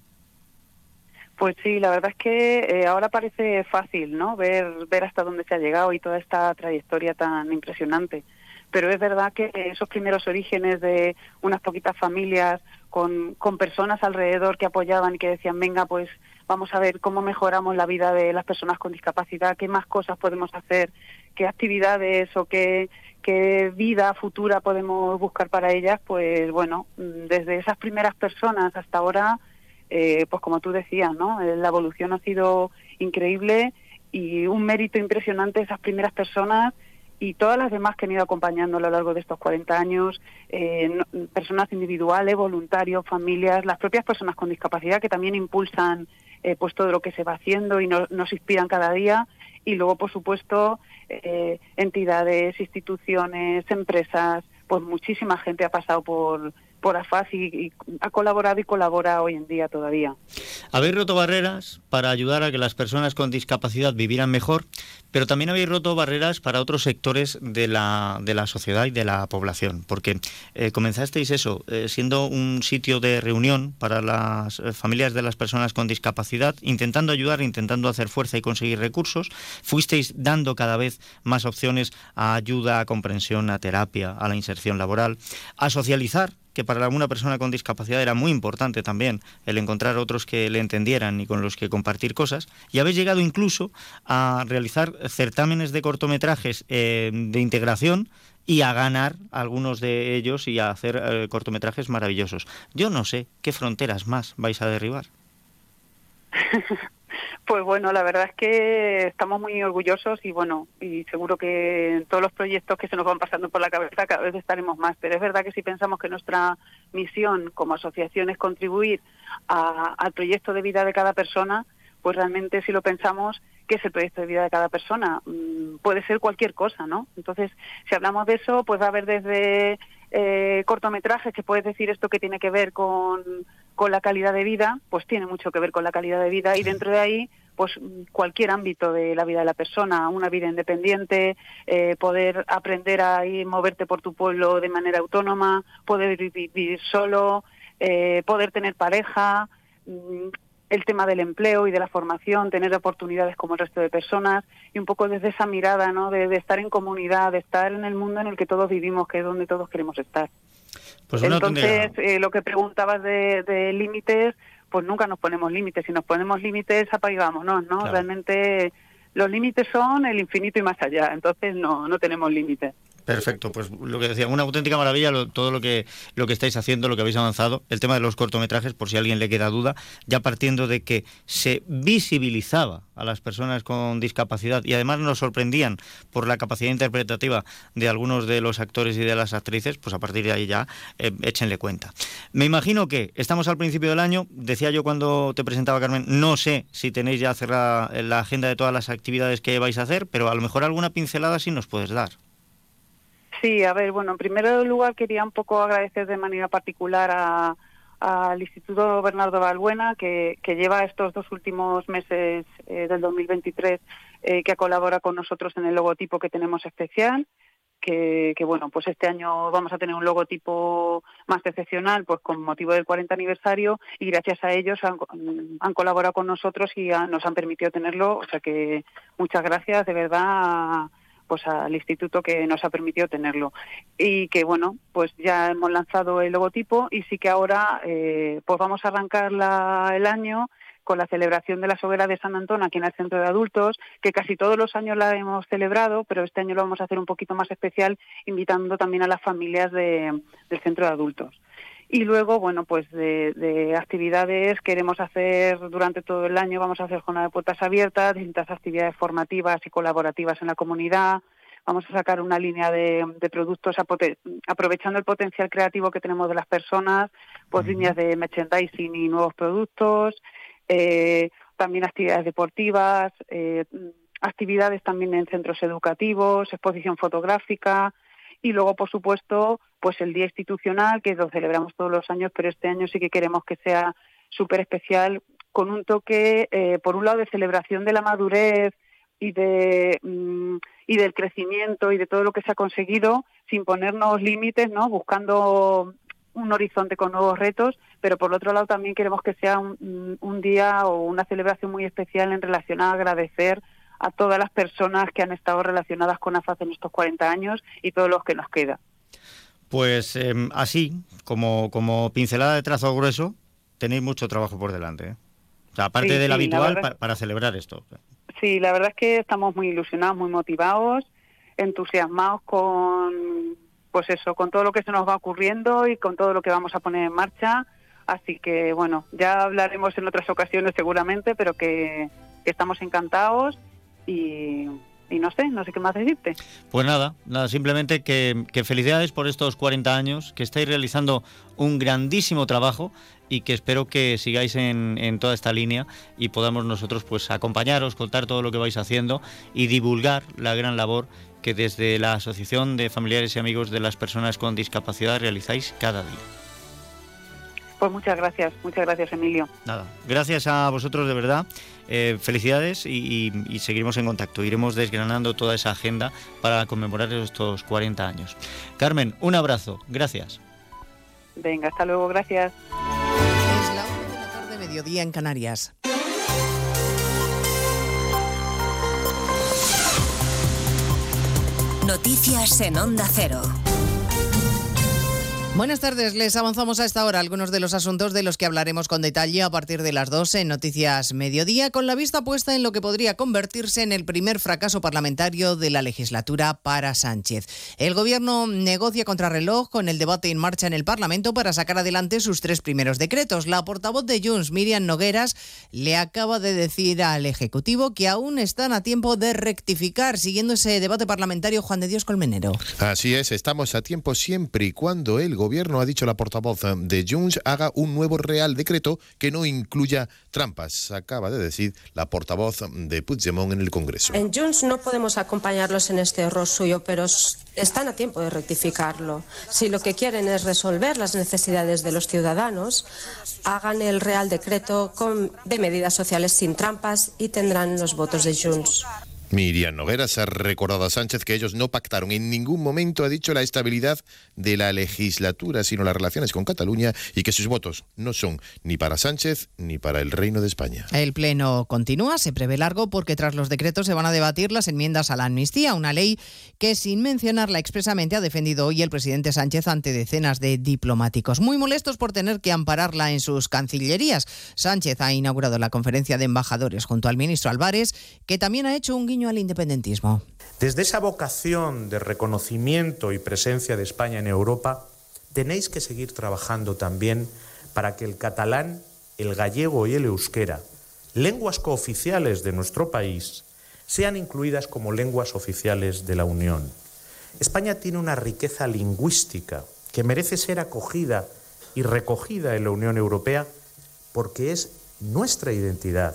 Pues sí, la verdad es que eh, ahora parece fácil, ¿no? Ver, ver hasta dónde se ha llegado y toda esta trayectoria tan impresionante. Pero es verdad que esos primeros orígenes de unas poquitas familias con, con personas alrededor que apoyaban y que decían, venga, pues vamos a ver cómo mejoramos la vida de las personas con discapacidad, qué más cosas podemos hacer, qué actividades o qué, qué vida futura podemos buscar para ellas, pues bueno, desde esas primeras personas hasta ahora eh, pues como tú decías, ¿no? Eh, la evolución ha sido increíble y un mérito impresionante esas primeras personas y todas las demás que han ido acompañando a lo largo de estos 40 años, eh, personas individuales, voluntarios, familias, las propias personas con discapacidad que también impulsan pues todo lo que se va haciendo y nos inspiran cada día y luego por supuesto entidades, instituciones, empresas, pues muchísima gente ha pasado por por AFAS y, ha colaborado y colabora hoy en día todavía. Habéis roto barreras para ayudar a que las personas con discapacidad vivieran mejor, pero también habéis roto barreras para otros sectores de la, de la sociedad y de la población, porque eh, comenzasteis eso, eh, siendo un sitio de reunión para las eh, familias de las personas con discapacidad, intentando ayudar, intentando hacer fuerza y conseguir recursos, fuisteis dando cada vez más opciones a ayuda, a comprensión, a terapia, a la inserción laboral, a socializar que para alguna persona con discapacidad era muy importante también el encontrar otros que le entendieran y con los que compartir cosas. Y habéis llegado incluso a realizar certámenes de cortometrajes eh, de integración y a ganar algunos de ellos y a hacer eh, cortometrajes maravillosos. Yo no sé qué fronteras más vais a derribar. Pues bueno, la verdad es que estamos muy orgullosos y bueno, y seguro que en todos los proyectos que se nos van pasando por la cabeza cada vez estaremos más. Pero es verdad que si pensamos que nuestra misión como asociación es contribuir al proyecto de vida de cada persona, pues realmente si lo pensamos, ¿qué es el proyecto de vida de cada persona? Mm, puede ser cualquier cosa, ¿no? Entonces, si hablamos de eso, pues va a haber desde eh, cortometrajes que puedes decir esto que tiene que ver con con la calidad de vida, pues tiene mucho que ver con la calidad de vida y dentro de ahí, pues cualquier ámbito de la vida de la persona, una vida independiente, eh, poder aprender a ir moverte por tu pueblo de manera autónoma, poder vivir solo, eh, poder tener pareja, mm, el tema del empleo y de la formación, tener oportunidades como el resto de personas y un poco desde esa mirada, ¿no? De, de estar en comunidad, de estar en el mundo en el que todos vivimos, que es donde todos queremos estar. Pues Entonces, eh, lo que preguntabas de, límites, pues nunca nos ponemos límites. Si nos ponemos límites, apagámonos, ¿no? Realmente los límites son el infinito y más allá. Entonces, no, no tenemos límites. Perfecto, pues lo que decía, una auténtica maravilla todo lo que lo que estáis haciendo, lo que habéis avanzado, el tema de los cortometrajes, por si a alguien le queda duda, ya partiendo de que se visibilizaba a las personas con discapacidad y además nos sorprendían por la capacidad interpretativa de algunos de los actores y de las actrices, pues a partir de ahí ya eh, échenle cuenta. Me imagino que estamos al principio del año, decía yo cuando te presentaba Carmen, no sé si tenéis ya cerrada la agenda de todas las actividades que vais a hacer, pero a lo mejor alguna pincelada sí nos puedes dar. Sí, a ver, bueno, en primer lugar quería un poco agradecer de manera particular al Instituto Bernardo Balbuena, que, lleva estos dos últimos meses eh, del 2023, eh, que colabora con nosotros en el logotipo que tenemos especial. Que, bueno, pues este año vamos a tener un logotipo más excepcional, pues con motivo del 40 aniversario, y gracias a ellos han, han colaborado con nosotros y nos han permitido tenerlo. O sea que muchas gracias, de verdad pues al instituto que nos ha permitido tenerlo y que bueno pues ya hemos lanzado el logotipo y sí que ahora eh, pues vamos a arrancar el año con la celebración de la hoguera de San Antón aquí en el centro de adultos, que casi todos los años la hemos celebrado, pero este año lo vamos a hacer un poquito más especial, invitando también a las familias del centro de adultos. Y luego, bueno, pues de, actividades queremos hacer durante todo el año, vamos a hacer jornada de puertas abiertas, distintas actividades formativas y colaborativas en la comunidad, vamos a sacar una línea de, productos aprovechando el potencial creativo que tenemos de las personas, pues líneas de merchandising y nuevos productos, eh, también actividades deportivas, eh, actividades también en centros educativos, exposición fotográfica, y luego, por supuesto, pues el Día Institucional, que lo celebramos todos los años, pero este año sí que queremos que sea súper especial, con un toque, eh, por un lado, de celebración de la madurez y, de, mm, y del crecimiento y de todo lo que se ha conseguido, sin ponernos límites, ¿no? buscando un horizonte con nuevos retos, pero por otro lado también queremos que sea un, un día o una celebración muy especial en relación a agradecer a todas las personas que han estado relacionadas con AFAZ en estos 40 años y todos los que nos queda. Pues em, así, como, como pincelada de trazo grueso, tenéis mucho trabajo por delante. ¿eh? aparte del habitual para, celebrar esto. Sí, la verdad es que estamos muy ilusionados, muy motivados, entusiasmados con, pues eso, con todo lo que se nos va ocurriendo y con todo lo que vamos a poner en marcha. Así que, bueno, ya hablaremos en otras ocasiones seguramente, pero que estamos encantados y, no sé, no sé qué más decirte. Pues nada, nada, simplemente que, felicidades por estos 40 años, que estáis realizando un grandísimo trabajo y que espero que sigáis en, en, toda esta línea y podamos nosotros pues acompañaros, contar todo lo que vais haciendo y divulgar la gran labor que desde la Asociación de Familiares y Amigos de las Personas con Discapacidad realizáis cada día. Pues muchas gracias, muchas gracias Emilio. Nada, gracias a vosotros de verdad. Eh, felicidades y, y, seguiremos en contacto. Iremos desgranando toda esa agenda para conmemorar estos 40 años. Carmen, un abrazo. Gracias. Venga, hasta luego. Gracias. Es la hora de la tarde, mediodía en Canarias. Noticias en Onda Cero. Buenas tardes, les avanzamos a esta hora algunos de los asuntos de los que hablaremos con detalle a partir de las 12 en Noticias Mediodía, con la vista puesta en lo que podría convertirse en el primer fracaso parlamentario de la legislatura para Sánchez. El Gobierno negocia contrarreloj con el debate en marcha en el Parlamento para sacar adelante sus tres primeros decretos. La portavoz de Junts, Miriam Nogueras, le acaba de decir al Ejecutivo que aún están a tiempo de rectificar, siguiendo ese debate parlamentario Juan de Dios Colmenero. Así es, estamos a tiempo siempre y cuando el Gobierno, ha dicho la portavoz de Junts, haga un nuevo Real Decreto que no incluya trampas, acaba de decir la portavoz de Puigdemont en el Congreso. En Junts no podemos acompañarlos en este error suyo, pero están a tiempo de rectificarlo. Si lo que quieren es resolver las necesidades de los ciudadanos, hagan el Real Decreto con, de medidas sociales sin trampas y tendrán los votos de Junts. Miriam Nogueras ha recordado a Sánchez que ellos no pactaron en ningún momento, ha dicho, la estabilidad de la legislatura, sino las relaciones con Cataluña y que sus votos no son ni para Sánchez ni para el Reino de España. El Pleno continúa, se prevé largo porque tras los decretos se van a debatir las enmiendas a la amnistía, una ley que sin mencionarla expresamente ha defendido hoy el presidente Sánchez ante decenas de diplomáticos, muy molestos por tener que ampararla en sus cancillerías. Sánchez ha inaugurado la conferencia de embajadores junto al ministro Álvarez, que también ha hecho un guiño al independentismo. Desde esa vocación de reconocimiento y presencia de España en Europa, tenéis que seguir trabajando también para que el catalán, el gallego y el euskera, lenguas cooficiales de nuestro país, sean incluidas como lenguas oficiales de la Unión. España tiene una riqueza lingüística que merece ser acogida y recogida en la Unión Europea porque es nuestra identidad,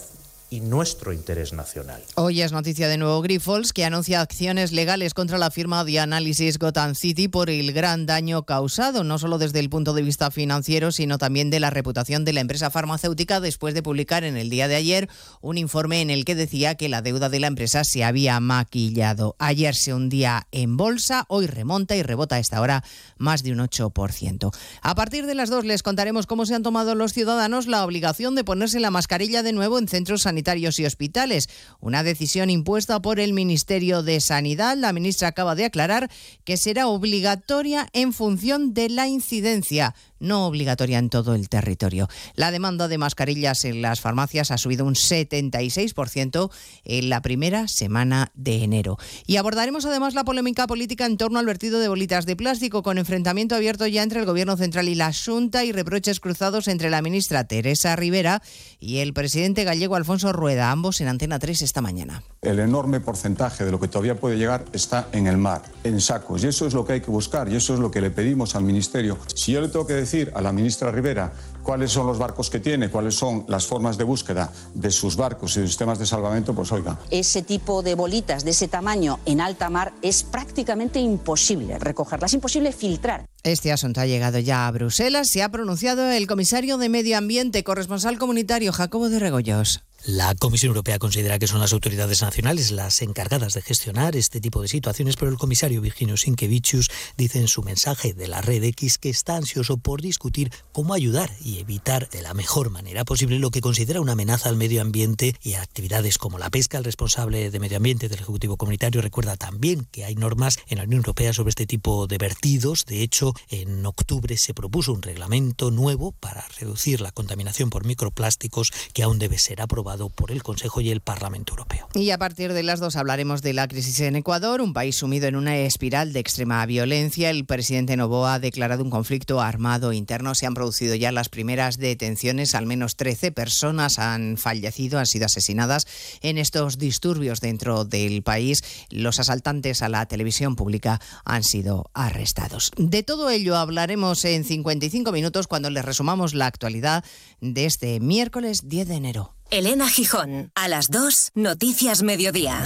y nuestro interés nacional. Hoy es noticia de nuevo Grifols, que anuncia acciones legales contra la firma de análisis Gotham City por el gran daño causado, no solo desde el punto de vista financiero, sino también de la reputación de la empresa farmacéutica después de publicar en el día de ayer un informe en el que decía que la deuda de la empresa se había maquillado. Ayer se hundía en bolsa, hoy remonta y rebota a esta hora más de un 8%. A partir de las dos les contaremos cómo se han tomado los ciudadanos la obligación de ponerse la mascarilla de nuevo en centros sanitarios sanitarios y hospitales. Una decisión impuesta por el Ministerio de Sanidad. La ministra acaba de aclarar que será obligatoria en función de la incidencia no obligatoria en todo el territorio. La demanda de mascarillas en las farmacias ha subido un 76% en la primera semana de enero. Y abordaremos además la polémica política en torno al vertido de bolitas de plástico, con enfrentamiento abierto ya entre el Gobierno Central y la Junta y reproches cruzados entre la ministra Teresa Rivera y el presidente gallego Alfonso Rueda, ambos en Antena 3 esta mañana. El enorme porcentaje de lo que todavía puede llegar está en el mar, en sacos, y eso es lo que hay que buscar, y eso es lo que le pedimos al Ministerio. Si yo le tengo que decir a la ministra Rivera cuáles son los barcos que tiene, cuáles son las formas de búsqueda de sus barcos y de sistemas de salvamento, pues oiga. Ese tipo de bolitas de ese tamaño en alta mar es prácticamente imposible recogerlas, imposible filtrar. Este asunto ha llegado ya a Bruselas. Se ha pronunciado el comisario de Medio Ambiente, corresponsal comunitario Jacobo de Regoyos. La Comisión Europea considera que son las autoridades nacionales las encargadas de gestionar este tipo de situaciones, pero el comisario Virginio Sinkevičius dice en su mensaje de la Red X que está ansioso por discutir cómo ayudar y evitar de la mejor manera posible lo que considera una amenaza al medio ambiente y a actividades como la pesca. El responsable de medio ambiente del Ejecutivo Comunitario recuerda también que hay normas en la Unión Europea sobre este tipo de vertidos. De hecho, en octubre se propuso un reglamento nuevo para reducir la contaminación por microplásticos que aún debe ser aprobado por el Consejo y el Parlamento Europeo. Y a partir de las dos hablaremos de la crisis en Ecuador, un país sumido en una espiral de extrema violencia. El presidente Novoa ha declarado un conflicto armado interno. Se han producido ya las primeras detenciones. Al menos 13 personas han fallecido, han sido asesinadas en estos disturbios dentro del país. Los asaltantes a la televisión pública han sido arrestados. De todo ello hablaremos en 55 minutos cuando les resumamos la actualidad de este miércoles 10 de enero. Elena Gijón, a las 2, Noticias Mediodía.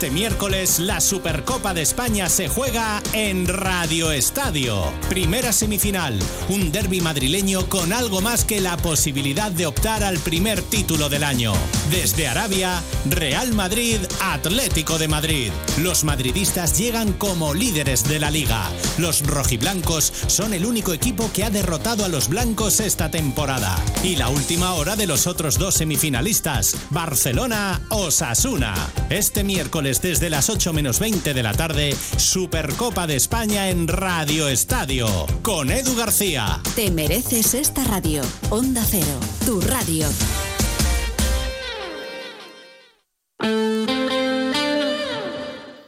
Este miércoles la Supercopa de España se juega en Radio Estadio. Primera semifinal, un derby madrileño con algo más que la posibilidad de optar al primer título del año. Desde Arabia, Real Madrid, Atlético de Madrid. Los madridistas llegan como líderes de la liga. Los rojiblancos son el único equipo que ha derrotado a los blancos esta temporada. Y la última hora de los otros dos semifinalistas, Barcelona-Osasuna. Este miércoles desde las 8 menos 20 de la tarde, Supercopa de España en Radio Estadio, con Edu García. Te mereces esta radio. Onda Cero, tu radio.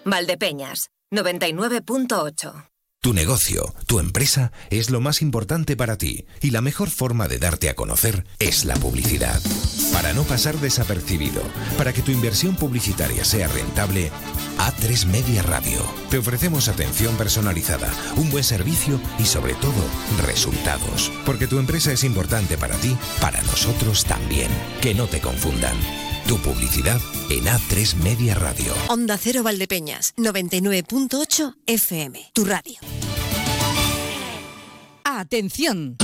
Valdepeñas, 99.8. Tu negocio, tu empresa es lo más importante para ti y la mejor forma de darte a conocer es la publicidad. Para no pasar desapercibido, para que tu inversión publicitaria sea rentable, A3 Media Radio. Te ofrecemos atención personalizada, un buen servicio y sobre todo resultados. Porque tu empresa es importante para ti, para nosotros también. Que no te confundan. Tu publicidad en A3 Media Radio. Onda Cero Valdepeñas, 99.8 FM, tu radio. Atención.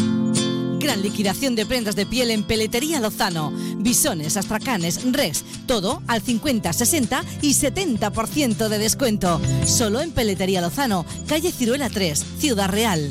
Gran liquidación de prendas de piel en Peletería Lozano. Bisones, astracanes, res, todo al 50, 60 y 70% de descuento. Solo en Peletería Lozano, calle Ciruela 3, Ciudad Real.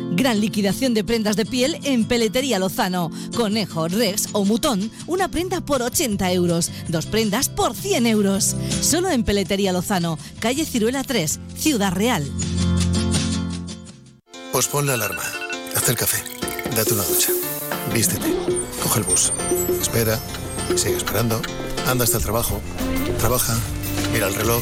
Gran liquidación de prendas de piel en Peletería Lozano. Conejo, Rex o Mutón, una prenda por 80 euros. Dos prendas por 100 euros. Solo en Peletería Lozano, calle Ciruela 3, Ciudad Real. Pospon la alarma. Haz el café. Date una ducha. Vístete. Coge el bus. Espera. Sigue esperando. Anda hasta el trabajo. Trabaja. Mira el reloj.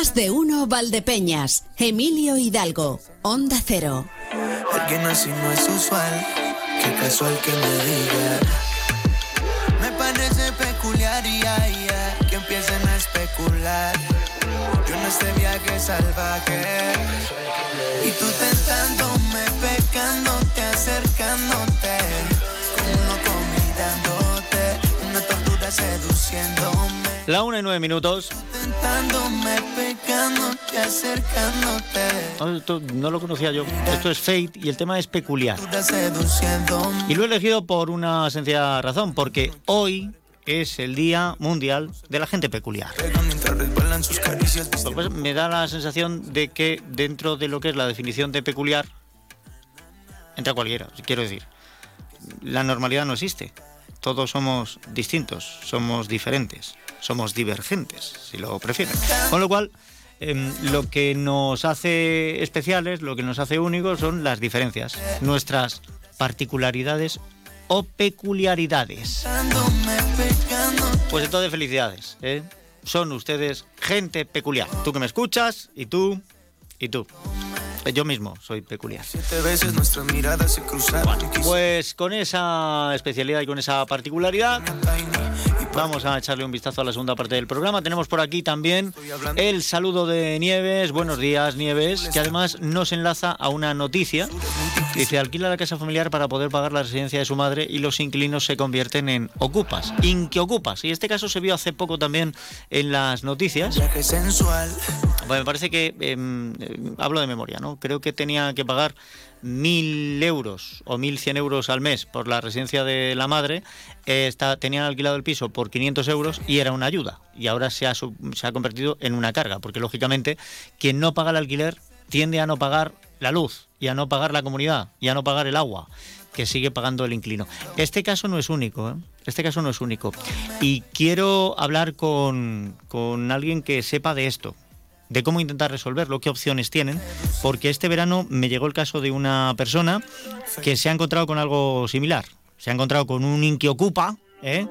Más de uno Valdepeñas. Emilio Hidalgo. Onda Cero. Alguien así no es usual, qué casual que me diga. Me parece peculiar y ay, ay, que empiecen a especular. Este viaje salvaje. Y tú tentándome, pecándote, acercándote. Como mirándote, una tortura seduciéndome. La una y nueve minutos. Tentándome, pecándote, acercándote. No, esto no lo conocía yo. Esto es Fate y el tema es peculiar. Y lo he elegido por una sencilla razón, porque hoy es el Día Mundial de la Gente Peculiar. Mientras resbalan sus caricias. Lo que pasa es que me da la sensación de que dentro de lo que es la definición de peculiar, entra cualquiera, quiero decir. La normalidad no existe. Todos somos distintos, somos diferentes, somos divergentes, si lo prefieren. Con lo cual, em, lo que nos hace especiales, lo que nos hace únicos son las diferencias, nuestras particularidades o peculiaridades. Pues entonces felicidades, ¿eh? Son ustedes gente peculiar. Tú que me escuchas y tú y tú. Yo mismo soy peculiar. pues con esa especialidad y con esa particularidad Vamos a echarle un vistazo a la segunda parte del programa. Tenemos por aquí también el saludo de Nieves. Buenos días, Nieves, que además nos enlaza a una noticia. Dice, alquila la casa familiar para poder pagar la residencia de su madre y los inquilinos se convierten en ocupas, inquiocupas. Y este caso se vio hace poco también en las noticias. Bueno, me parece que, em, eh, hablo de memoria, ¿no? Creo que tenía que pagar mil euros o mil cien euros al mes por la residencia de la madre, eh, está, tenían alquilado el piso por 500 euros y era una ayuda. Y ahora se ha, se ha convertido en una carga, porque lógicamente quien no paga el alquiler tiende a no pagar la luz y a no pagar la comunidad y a no pagar el agua que sigue pagando el inclino. Este caso no es único, ¿eh? este caso no es único. Y quiero hablar con, con alguien que sepa de esto, de cómo intentar resolverlo, qué opciones tienen, porque este verano me llegó el caso de una persona que se ha encontrado con algo similar. Se ha encontrado con un inquiocupa, ¿eh?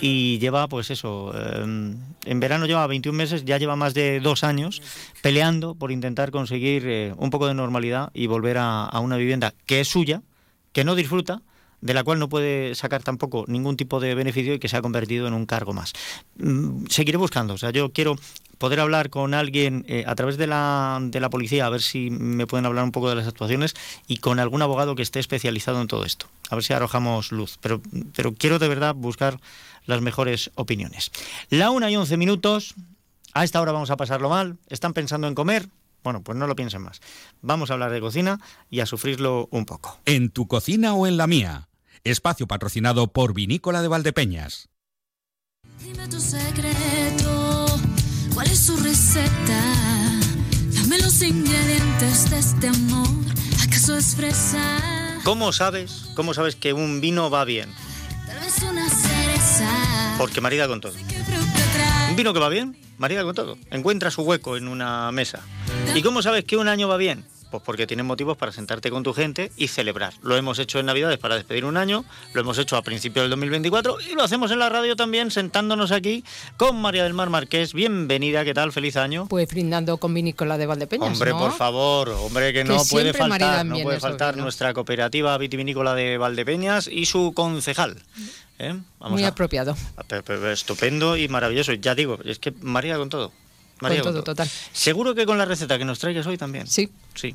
y lleva, pues eso, em, en verano lleva 21 meses, ya lleva más de dos años peleando por intentar conseguir eh, un poco de normalidad y volver a, a una vivienda que es suya, que no disfruta, de la cual no puede sacar tampoco ningún tipo de beneficio y que se ha convertido en un cargo más. Mm, seguiré buscando, o sea, yo quiero poder hablar con alguien eh, a través de la, de la policía, a ver si me pueden hablar un poco de las actuaciones y con algún abogado que esté especializado en todo esto. A ver si arrojamos luz. Pero, pero quiero de verdad buscar las mejores opiniones. La una y once minutos. A esta hora vamos a pasarlo mal. ¿Están pensando en comer? Bueno, pues no lo piensen más. Vamos a hablar de cocina y a sufrirlo un poco. ¿En tu cocina o en la mía? Espacio patrocinado por Vinícola de Valdepeñas. Dime tu secreto, ¿cuál es su receta? Dame los ingredientes de este amor, ¿acaso es fresa? ¿Cómo sabes, cómo sabes que un vino va bien? Tal vez una cereza. Porque marida con todo. Un vino que va bien, marida con todo. Encuentra su hueco en una mesa. ¿Y cómo sabes que un año va bien? Pues porque tienes motivos para sentarte con tu gente y celebrar. Lo hemos hecho en Navidades para despedir un año, lo hemos hecho a principios del 2024 y lo hacemos en la radio también sentándonos aquí con María del Mar Marqués. Bienvenida, ¿qué tal? Feliz año. Pues brindando con vinícola de Valdepeñas. Hombre, por favor, hombre, que, no puede faltar, no puede faltar nuestra cooperativa vitivinícola de Valdepeñas y su concejal. ¿eh? Muy apropiado. Estupendo y maravilloso. Ya digo, es que María con todo. María, con todo, total. Seguro que con la receta que nos traigas hoy también. Sí. Sí.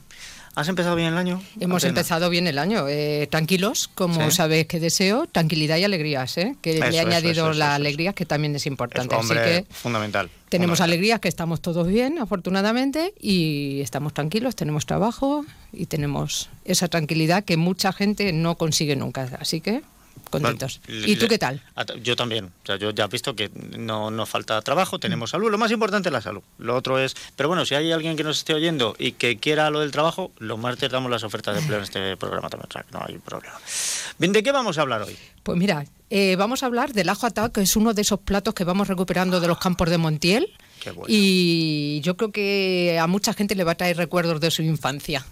¿Has empezado bien el año? Hemos empezado bien el año, eh, tranquilos, como sabes que deseo, tranquilidad y alegrías, ¿eh? que le he añadido la alegría, que también es importante. Así que fundamental. Tenemos alegrías, que estamos todos bien, afortunadamente, y estamos tranquilos, tenemos trabajo y tenemos esa tranquilidad que mucha gente no consigue nunca. Así que contentos. ¿Y tú qué tal? Yo también. O sea, yo ya he visto que no nos falta trabajo, tenemos salud. Lo más importante es la salud. Lo otro es. Pero bueno, si hay alguien que nos esté oyendo y que quiera lo del trabajo, los martes damos las ofertas de empleo en este programa también. O sea, no hay problema. Bien, ¿de qué vamos a hablar hoy? Pues mira, eh, vamos a hablar del ajo atado, que es uno de esos platos que vamos recuperando de los campos de Montiel. Qué bueno. Y yo creo que a mucha gente le va a traer recuerdos de su infancia.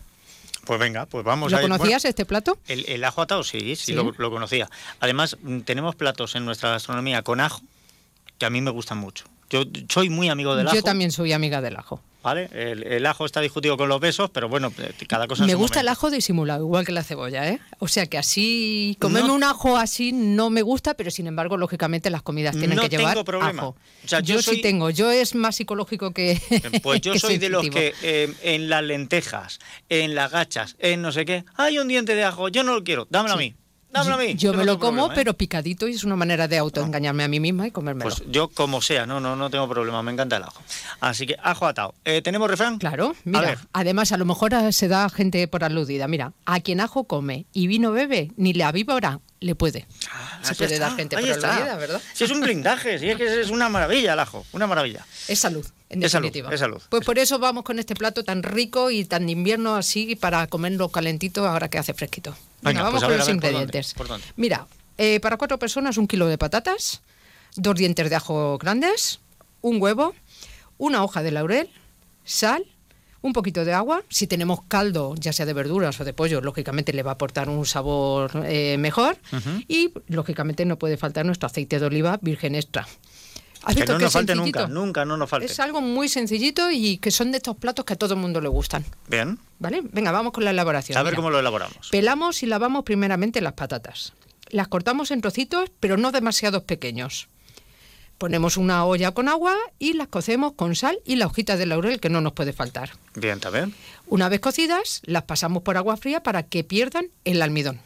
Pues venga, pues vamos ¿Lo a ir. conocías este plato? El, el ajo atado, sí, sí, Lo, lo conocía. Además, mm, tenemos platos en nuestra gastronomía con ajo que a mí me gustan mucho. Yo soy muy amigo del ajo. Yo también soy amiga del ajo. ¿Vale? El, el ajo está discutido con los besos, pero bueno, eh, cada cosa Me su gusta el ajo disimulado, igual que la cebolla, ¿eh? O sea que así, comerme No. un ajo así no me gusta, pero sin embargo, lógicamente las comidas tienen No que llevar tengo problema. ajo. O sea, yo yo soy- sí tengo, yo es más psicológico que Pues yo que soy de los que eh, en las lentejas, en las gachas, en no sé qué, hay un diente de ajo, yo no lo quiero, dámelo a mí. Dámelo a mí. Yo me lo como, problema, ¿eh? pero picadito y es una manera de autoengañarme a mí misma y comérmelo. Pues yo como sea, no, no, no tengo problema, me encanta el ajo. Así que ajo atado. Eh, ¿Tenemos refrán? Claro, A mira, ver. además a lo mejor ah, se da gente por aludida. Mira, a quien ajo come y vino bebe, ni la víbora le puede. se Ah, ya puede está, dar gente ahí por está. aludida, ¿verdad? Si es un blindaje, si es que es una maravilla el ajo, una maravilla. Es salud, en Es salud, definitiva. es salud. Pues por eso vamos con este plato tan rico y tan de invierno así para comerlo calentito ahora que hace fresquito. Venga, vamos pues a con ver, los ingredientes. ¿Por dónde? Mira, eh, para cuatro personas un kilo de patatas, dos dientes de ajo grandes, un huevo, una hoja de laurel, sal, un poquito de agua. Si tenemos caldo, ya sea de verduras o de pollo, lógicamente le va a aportar un sabor eh, mejor. Y lógicamente no puede faltar nuestro aceite de oliva virgen extra. que no nos falte nunca, nunca, no nos falte. Es algo muy sencillito y que son de estos platos que a todo el mundo le gustan. Bien. ¿Vale? Venga, vamos con la elaboración. A ver cómo lo elaboramos. Pelamos y lavamos primeramente las patatas. Las cortamos en trocitos, pero no demasiados pequeños. Ponemos una olla con agua y las cocemos con sal y la hojita de laurel que no nos puede faltar. Bien, también. Una vez cocidas, las pasamos por agua fría para que pierdan el almidón.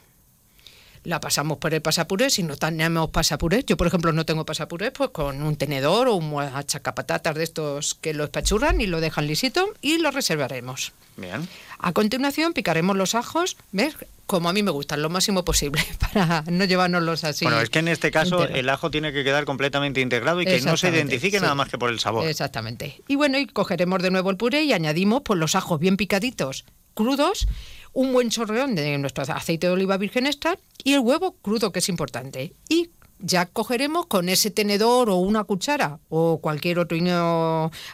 La pasamos por el pasapuré, si no tenemos pasapuré, yo por ejemplo no tengo pasapuré, pues con un tenedor o un achacapatatas de estos que lo espachurran y lo dejan lisito y lo reservaremos. Bien. A continuación picaremos los ajos, ¿ves? Como a mí me gustan, lo máximo posible, para no llevárnoslos así. Bueno, es que en este caso el ajo tiene que quedar completamente integrado y que no se identifique nada más que por el sabor. Exactamente. Y bueno, y cogeremos de nuevo el puré y añadimos pues, los ajos bien picaditos, crudos, un buen chorreón de nuestro aceite de oliva virgen extra y el huevo crudo, que es importante. Y ya cogeremos con ese tenedor o una cuchara o cualquier otro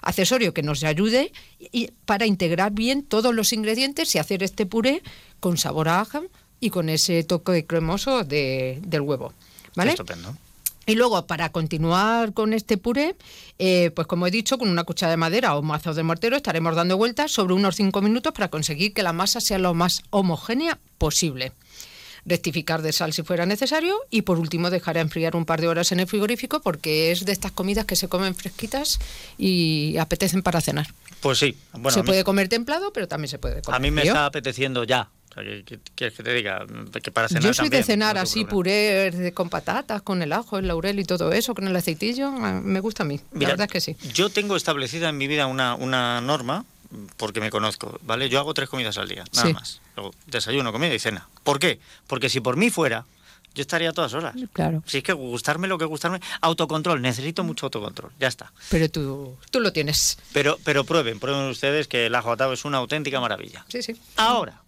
accesorio que nos ayude y, para integrar bien todos los ingredientes y hacer este puré con sabor a ajo y con ese toque cremoso de, del huevo. ¿Vale? Estupendo. Y luego, para continuar con este puré, eh, pues como he dicho, con una cuchara de madera o un mazo de mortero estaremos dando vueltas sobre unos 5 minutos para conseguir que la masa sea lo más homogénea posible rectificar de sal si fuera necesario y por último dejar a enfriar un par de horas en el frigorífico porque es de estas comidas que se comen fresquitas y apetecen para cenar. Pues sí. Bueno, se puede comer templado, pero también se puede comer. A mí me está apeteciendo ya. ¿Quieres que te diga? Que para cenar Yo soy de cenar así puré con patatas, con el ajo, el laurel y todo eso, con el aceitillo. Me gusta a mí. la verdad es que sí. Yo tengo establecida en mi vida una, una norma porque me conozco, ¿vale? Yo hago tres comidas al día, nada más. desayuno, comida y cena. ¿Por qué? Porque si por mí fuera, yo estaría todas horas. Claro. Si es que gustarme lo que gustarme, autocontrol, necesito mucho autocontrol, ya está. Pero tú, tú lo tienes. Pero, pero prueben, prueben ustedes que el ajo atado es una auténtica maravilla. Sí, sí. Ahora,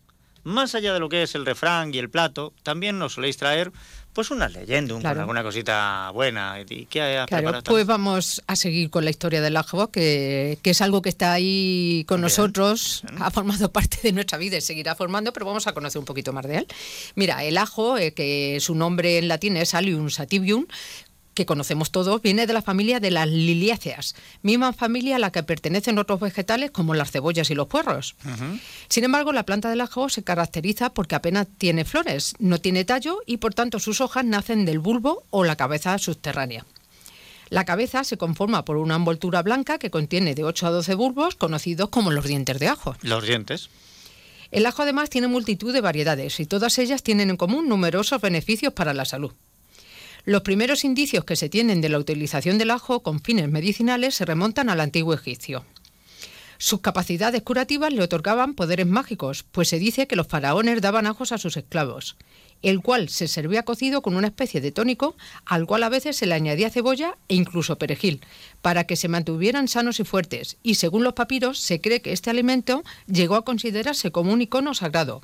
más allá de lo que es el refrán y el plato, también nos soléis traer pues una leyenda, con alguna cosita buena. ¿Y qué claro, pues vamos a seguir con la historia del ajo, que, es algo que está ahí con nosotros, ha formado parte de nuestra vida y seguirá formando, pero vamos a conocer un poquito más de él. Mira, el ajo, eh, que su nombre en latín es Allium sativium, que conocemos todos, viene de la familia de las liliáceas, misma familia a la que pertenecen otros vegetales como las cebollas y los puerros. Sin embargo, la planta del ajo se caracteriza porque apenas tiene flores, no tiene tallo y por tanto sus hojas nacen del bulbo o la cabeza subterránea. La cabeza se conforma por una envoltura blanca que contiene de 8 a 12 bulbos conocidos como los dientes de ajo. Los dientes. El ajo además tiene multitud de variedades y todas ellas tienen en común numerosos beneficios para la salud. Los primeros indicios que se tienen de la utilización del ajo con fines medicinales se remontan al antiguo egipcio. Sus capacidades curativas le otorgaban poderes mágicos, pues se dice que los faraones daban ajos a sus esclavos, el cual se servía cocido con una especie de tónico, al cual a veces se le añadía cebolla e incluso perejil, para que se mantuvieran sanos y fuertes, y según los papiros se cree que este alimento llegó a considerarse como un icono sagrado,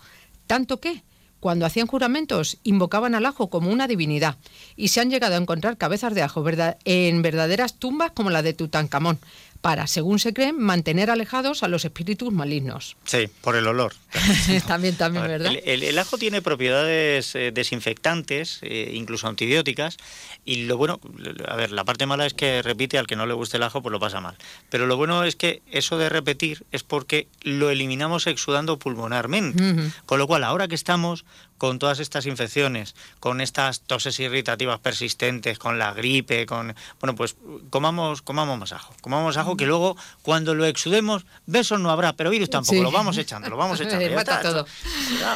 tanto que, cuando hacían juramentos, invocaban al ajo como una divinidad. Y se han llegado a encontrar cabezas de ajo en verdaderas tumbas como la de Tutankamón, para, según se cree, mantener alejados a los espíritus malignos. Sí, por el olor. también, también, ¿verdad? El, ajo tiene propiedades eh, desinfectantes, eh, incluso antibióticas, y lo bueno, a ver, la parte mala es que repite al que no le guste el ajo, pues lo pasa mal. Pero lo bueno es que eso de repetir es porque lo eliminamos exudando pulmonarmente. Con lo cual, ahora que estamos con todas estas infecciones, con estas toses irritativas persistentes, con la gripe, con bueno, pues comamos comamos más ajo. Comamos ajo que luego cuando lo exudemos, besos no habrá, pero virus tampoco, lo vamos echando, lo vamos echando. todo.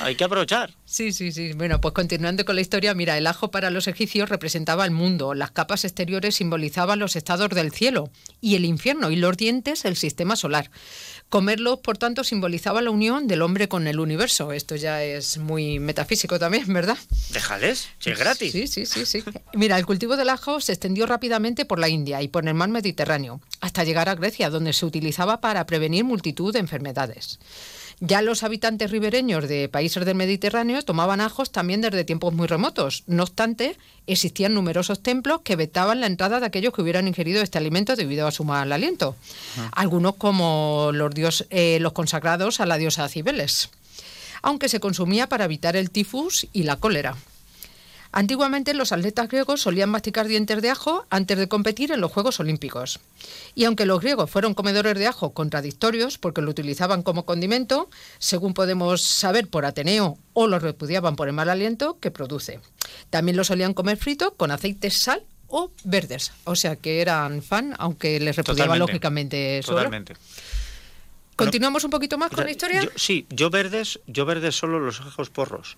hay que aprovechar. Sí, sí, sí. Bueno, pues continuando con la historia, mira, el ajo para los egipcios representaba el mundo, las capas exteriores simbolizaban los estados del cielo y el infierno y los dientes el sistema solar. Comerlos, por tanto, simbolizaba la unión del hombre con el universo. Esto ya es muy metafísico también, ¿verdad? Déjales, si es gratis. Sí, sí, sí, sí. Mira, el cultivo del ajo se extendió rápidamente por la India y por el mar Mediterráneo, hasta llegar a Grecia, donde se utilizaba para prevenir multitud de enfermedades. Ya los habitantes ribereños de países del Mediterráneo tomaban ajos también desde tiempos muy remotos. No obstante, existían numerosos templos que vetaban la entrada de aquellos que hubieran ingerido este alimento debido a su mal aliento. Algunos como los, dios, eh, los consagrados a la diosa Cibeles, aunque se consumía para evitar el tifus y la cólera. Antiguamente los atletas griegos solían masticar dientes de ajo antes de competir en los Juegos Olímpicos. Y aunque los griegos fueron comedores de ajo contradictorios porque lo utilizaban como condimento, según podemos saber por Ateneo, o lo repudiaban por el mal aliento que produce. También lo solían comer frito con aceite, sal o verdes. O sea que eran fan, aunque les repudiaba lógicamente. Totalmente. ¿Continuamos un poquito más con la historia? sí, yo verdes, yo verdes solo los ajos porros.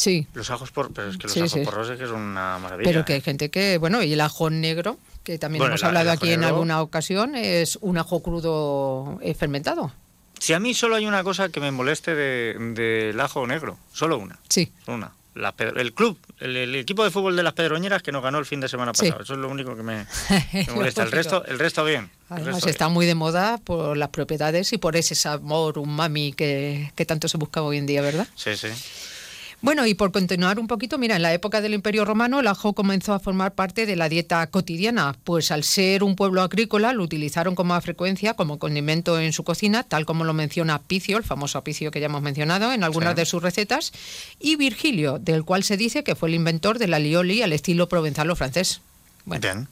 Sí. Los ajos porros, pero es que los ajos porros es que una maravilla. Pero que hay gente que, bueno, y el ajo negro, que también hemos hablado aquí en alguna ocasión, es un ajo crudo eh, fermentado. Si a mí solo hay una cosa que me moleste del de, ajo negro, solo una. Sí. Una. el club, el, equipo de fútbol de las Pedroñeras que nos ganó el fin de semana pasado. Eso es lo único que me, molesta. el resto, el resto bien. Además está muy de moda por las propiedades y por ese sabor umami que, que tanto se busca hoy en día, ¿verdad? Sí, sí. Bueno, y por continuar un poquito, mira, en la época del Imperio Romano el ajo comenzó a formar parte de la dieta cotidiana, pues al ser un pueblo agrícola lo utilizaron con más frecuencia como condimento en su cocina, tal como lo menciona Picio, el famoso Apicio que ya hemos mencionado en algunas de sus recetas, y Virgilio, del cual se dice que fue el inventor de la lioli al estilo provenzalo francés. Bueno. Bien.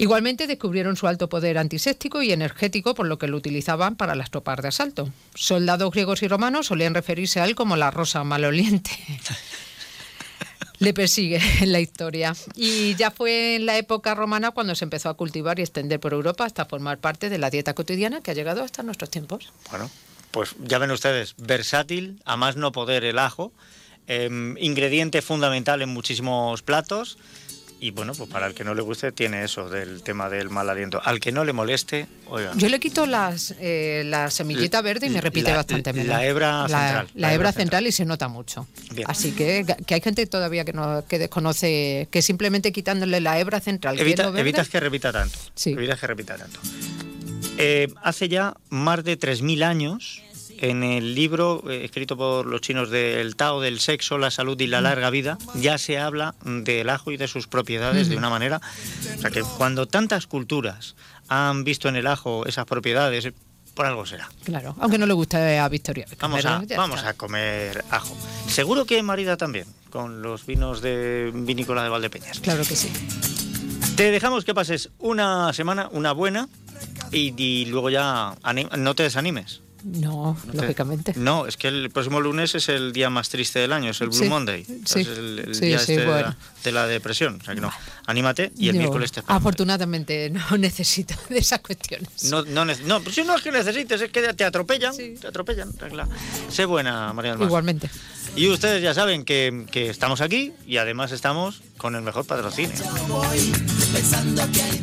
Igualmente descubrieron su alto poder antiséptico y energético, por lo que lo utilizaban para las tropas de asalto. Soldados griegos y romanos solían referirse a él como la rosa maloliente. Le persigue en la historia. Y ya fue en la época romana cuando se empezó a cultivar y extender por Europa hasta formar parte de la dieta cotidiana que ha llegado hasta nuestros tiempos. Bueno, pues ya ven ustedes, versátil, a más no poder el ajo, em, ingrediente fundamental en muchísimos platos y bueno, pues para el que no le guste tiene eso del tema del mal aliento. Al que no le moleste, oiga. Yo le quito las, eh, la semillita verde y me repite bastante menos. La hebra central. La, hebra, central. y se nota mucho. Así que, que hay gente todavía que no que desconoce que simplemente quitándole la hebra central. Evita, que evitas que repita tanto. Sí. Evitas que repita tanto. Eh, hace ya más de 3.000 años en el libro eh, escrito por los chinos del Tao del sexo, la salud y la larga vida, ya se habla del ajo y de sus propiedades de una manera. O sea que cuando tantas culturas han visto en el ajo esas propiedades, por algo será. Claro, aunque no le guste a Victoria. Vamos, a, vamos a comer ajo. Seguro que Marida también, con los vinos de vinícola de Valdepeñas. Claro que sí. Te dejamos que pases una semana, una buena, y, y luego ya no te desanimes. No, lógicamente. No, es que el próximo lunes es el día más triste del año, es el Blue Monday. Sí, es el, día este de, la, depresión. O sea que no, anímate y el miércoles te Afortunadamente no necesito de esas cuestiones. No, no, no, pues si no es que necesites, es que te atropellan. Te atropellan. Sé buena, María del Igualmente. Y ustedes ya saben que, que estamos aquí y además estamos con el mejor patrocinio. Pensando que hay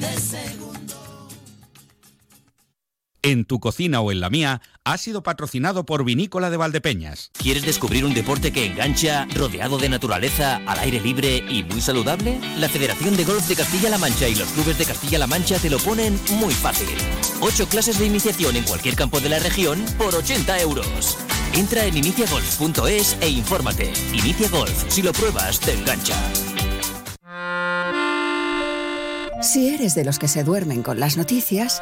en tu cocina o en la mía, ha sido patrocinado por Vinícola de Valdepeñas. ¿Quieres descubrir un deporte que engancha, rodeado de naturaleza, al aire libre y muy saludable? La Federación de Golf de Castilla-La Mancha y los clubes de Castilla-La Mancha te lo ponen muy fácil. Ocho clases de iniciación en cualquier campo de la región por 80 euros. Entra en iniciagolf.es e infórmate. Inicia Golf, si lo pruebas, te engancha. Si eres de los que se duermen con las noticias,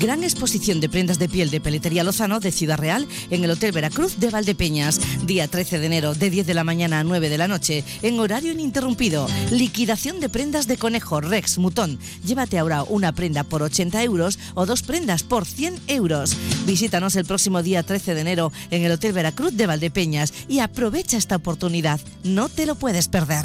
Gran exposición de prendas de piel de Peletería Lozano de Ciudad Real en el Hotel Veracruz de Valdepeñas. Día 13 de enero de 10 de la mañana a 9 de la noche en horario ininterrumpido. Liquidación de prendas de conejo, Rex, Mutón. Llévate ahora una prenda por 80 euros o dos prendas por 100 euros. Visítanos el próximo día 13 de enero en el Hotel Veracruz de Valdepeñas y aprovecha esta oportunidad. No te lo puedes perder.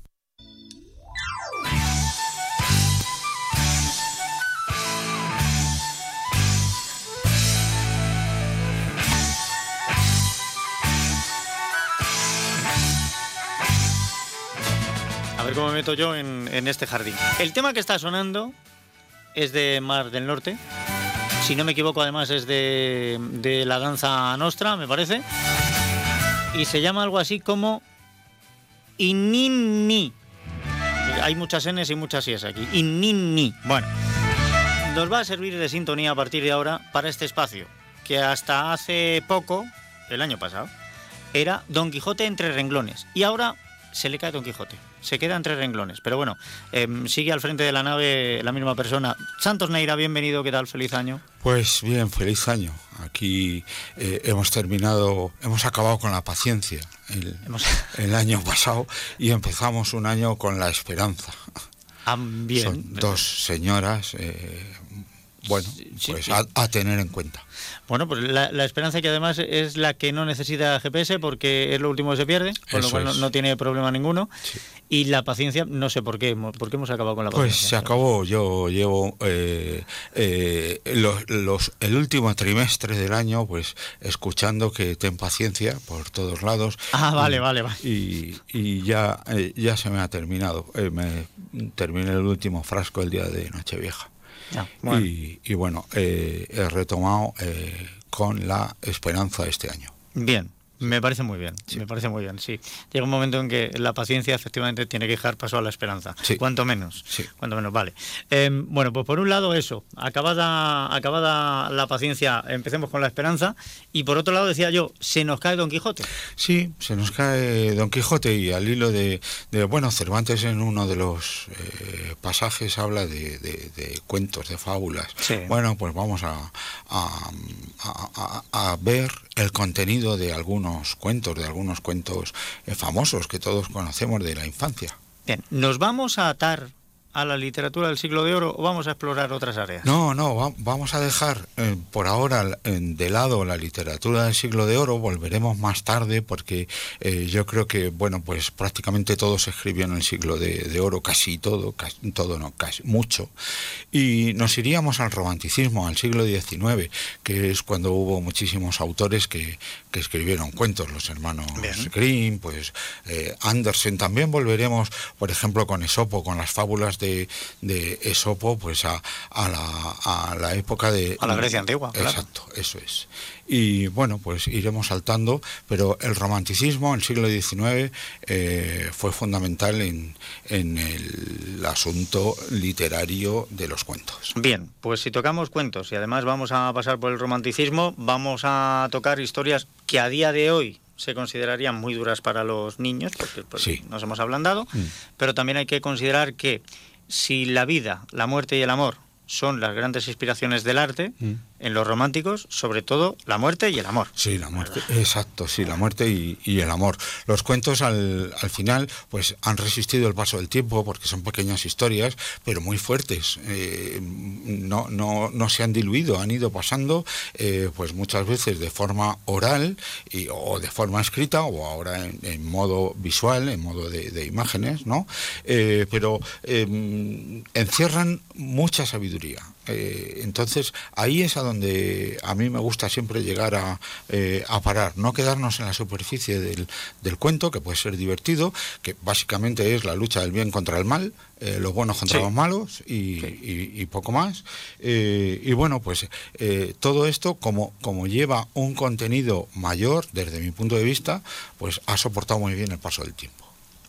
Ver cómo me meto yo en, este jardín. El tema que está sonando es de Mar del Norte. Si no me equivoco, además es de, de la danza nostra, me parece. Y se llama algo así como Inini. Hay muchas N's y muchas I's aquí. Inini. Bueno, nos va a servir de sintonía a partir de ahora para este espacio, que hasta hace poco, el año pasado, era Don Quijote entre renglones. Y ahora se le cae Don Quijote. Se queda entre renglones. Pero bueno, em, sigue al frente de la nave la misma persona. Santos Neira, bienvenido, ¿qué tal? Feliz año. Pues bien, feliz año. Aquí eh, hemos terminado, hemos acabado con la paciencia el, el año pasado y empezamos un año con la esperanza. Bien. Son dos señoras, eh, bueno, pues a, a tener en cuenta. Bueno, pues la, la esperanza que además es la que no necesita GPS porque es lo último que se pierde, con lo cual no, no tiene problema ninguno. Y la paciencia, no sé por qué, ¿por qué hemos acabado con la Pues paciencia? se acabó, yo llevo eh, eh, los, los- el último trimestre del año pues escuchando que ten paciencia por todos lados. Ah, vale, Y- vale, vale. Y, y ya, eh, ya se me ha terminado. Eh, me terminé el último frasco el día de Nochevieja. Ah, bueno. Y, y bueno, eh, he retomado con la esperanza este año. Bien, me parece muy bien, me parece muy bien, sí. Llega un momento en que la paciencia efectivamente tiene que dejar paso a la esperanza, cuanto menos, cuanto menos, vale. Eh, bueno, pues por un lado eso, acabada, acabada la paciencia, empecemos con la esperanza, y por otro lado decía yo, se nos cae Don Quijote. Sí, se nos cae Don Quijote y al hilo de, de- bueno, Cervantes en uno de los eh, pasajes habla de, de- de cuentos, de fábulas. Bueno, pues vamos a- a- a ver el contenido de algunos cuentos, de algunos cuentos eh, famosos que todos conocemos de la infancia. Bien, ¿nos vamos a atar a la literatura del siglo de oro o vamos a explorar otras áreas? No, no, va- vamos a dejar eh, por ahora eh, de lado la literatura del siglo de oro, volveremos más tarde porque eh, yo creo que, bueno, pues prácticamente todo se escribió en el siglo de, de oro, casi todo, casi, todo no, casi mucho, y nos iríamos al romanticismo, al siglo XIX, que es cuando hubo muchísimos autores que, que escribieron cuentos, los hermanos Grimm, pues eh, Andersen, también volveremos, por ejemplo, con Esopo, con las fábulas de, de Esopo, pues a, a la, a la época de... A la Grecia antigua, claro. Exacto, eso es. Y bueno, pues iremos saltando, pero el romanticismo, el siglo XIX, eh, fue fundamental en, en el asunto literario de los cuentos. Bien, pues si tocamos cuentos y además vamos a pasar por el romanticismo, vamos a tocar historias que a día de hoy se considerarían muy duras para los niños, porque pues, nos hemos ablandado, Mm. pero también hay que considerar que si la vida, la muerte y el amor son las grandes inspiraciones del arte, Mm. En los románticos, sobre todo la muerte y el amor. Sí, la muerte, exacto, sí, la muerte y, el amor. Los cuentos al, al, final pues han resistido el paso del tiempo porque son pequeñas historias, pero muy fuertes. Eh, no, no, no, se han diluido, han ido pasando eh, pues muchas veces de forma oral y, o de forma escrita o ahora en, modo visual, en modo de, imágenes, ¿no? Eh, pero encierran mucha sabiduría. Eh, entonces, ahí es a donde a mí me gusta siempre llegar a, eh, parar, no quedarnos en la superficie del, cuento, que puede ser divertido, que básicamente es la lucha del bien contra el mal, eh, los buenos contra los malos y, poco más. y bueno, pues todo esto, como, como lleva un contenido mayor, desde mi punto de vista, pues ha soportado muy bien el paso del tiempo.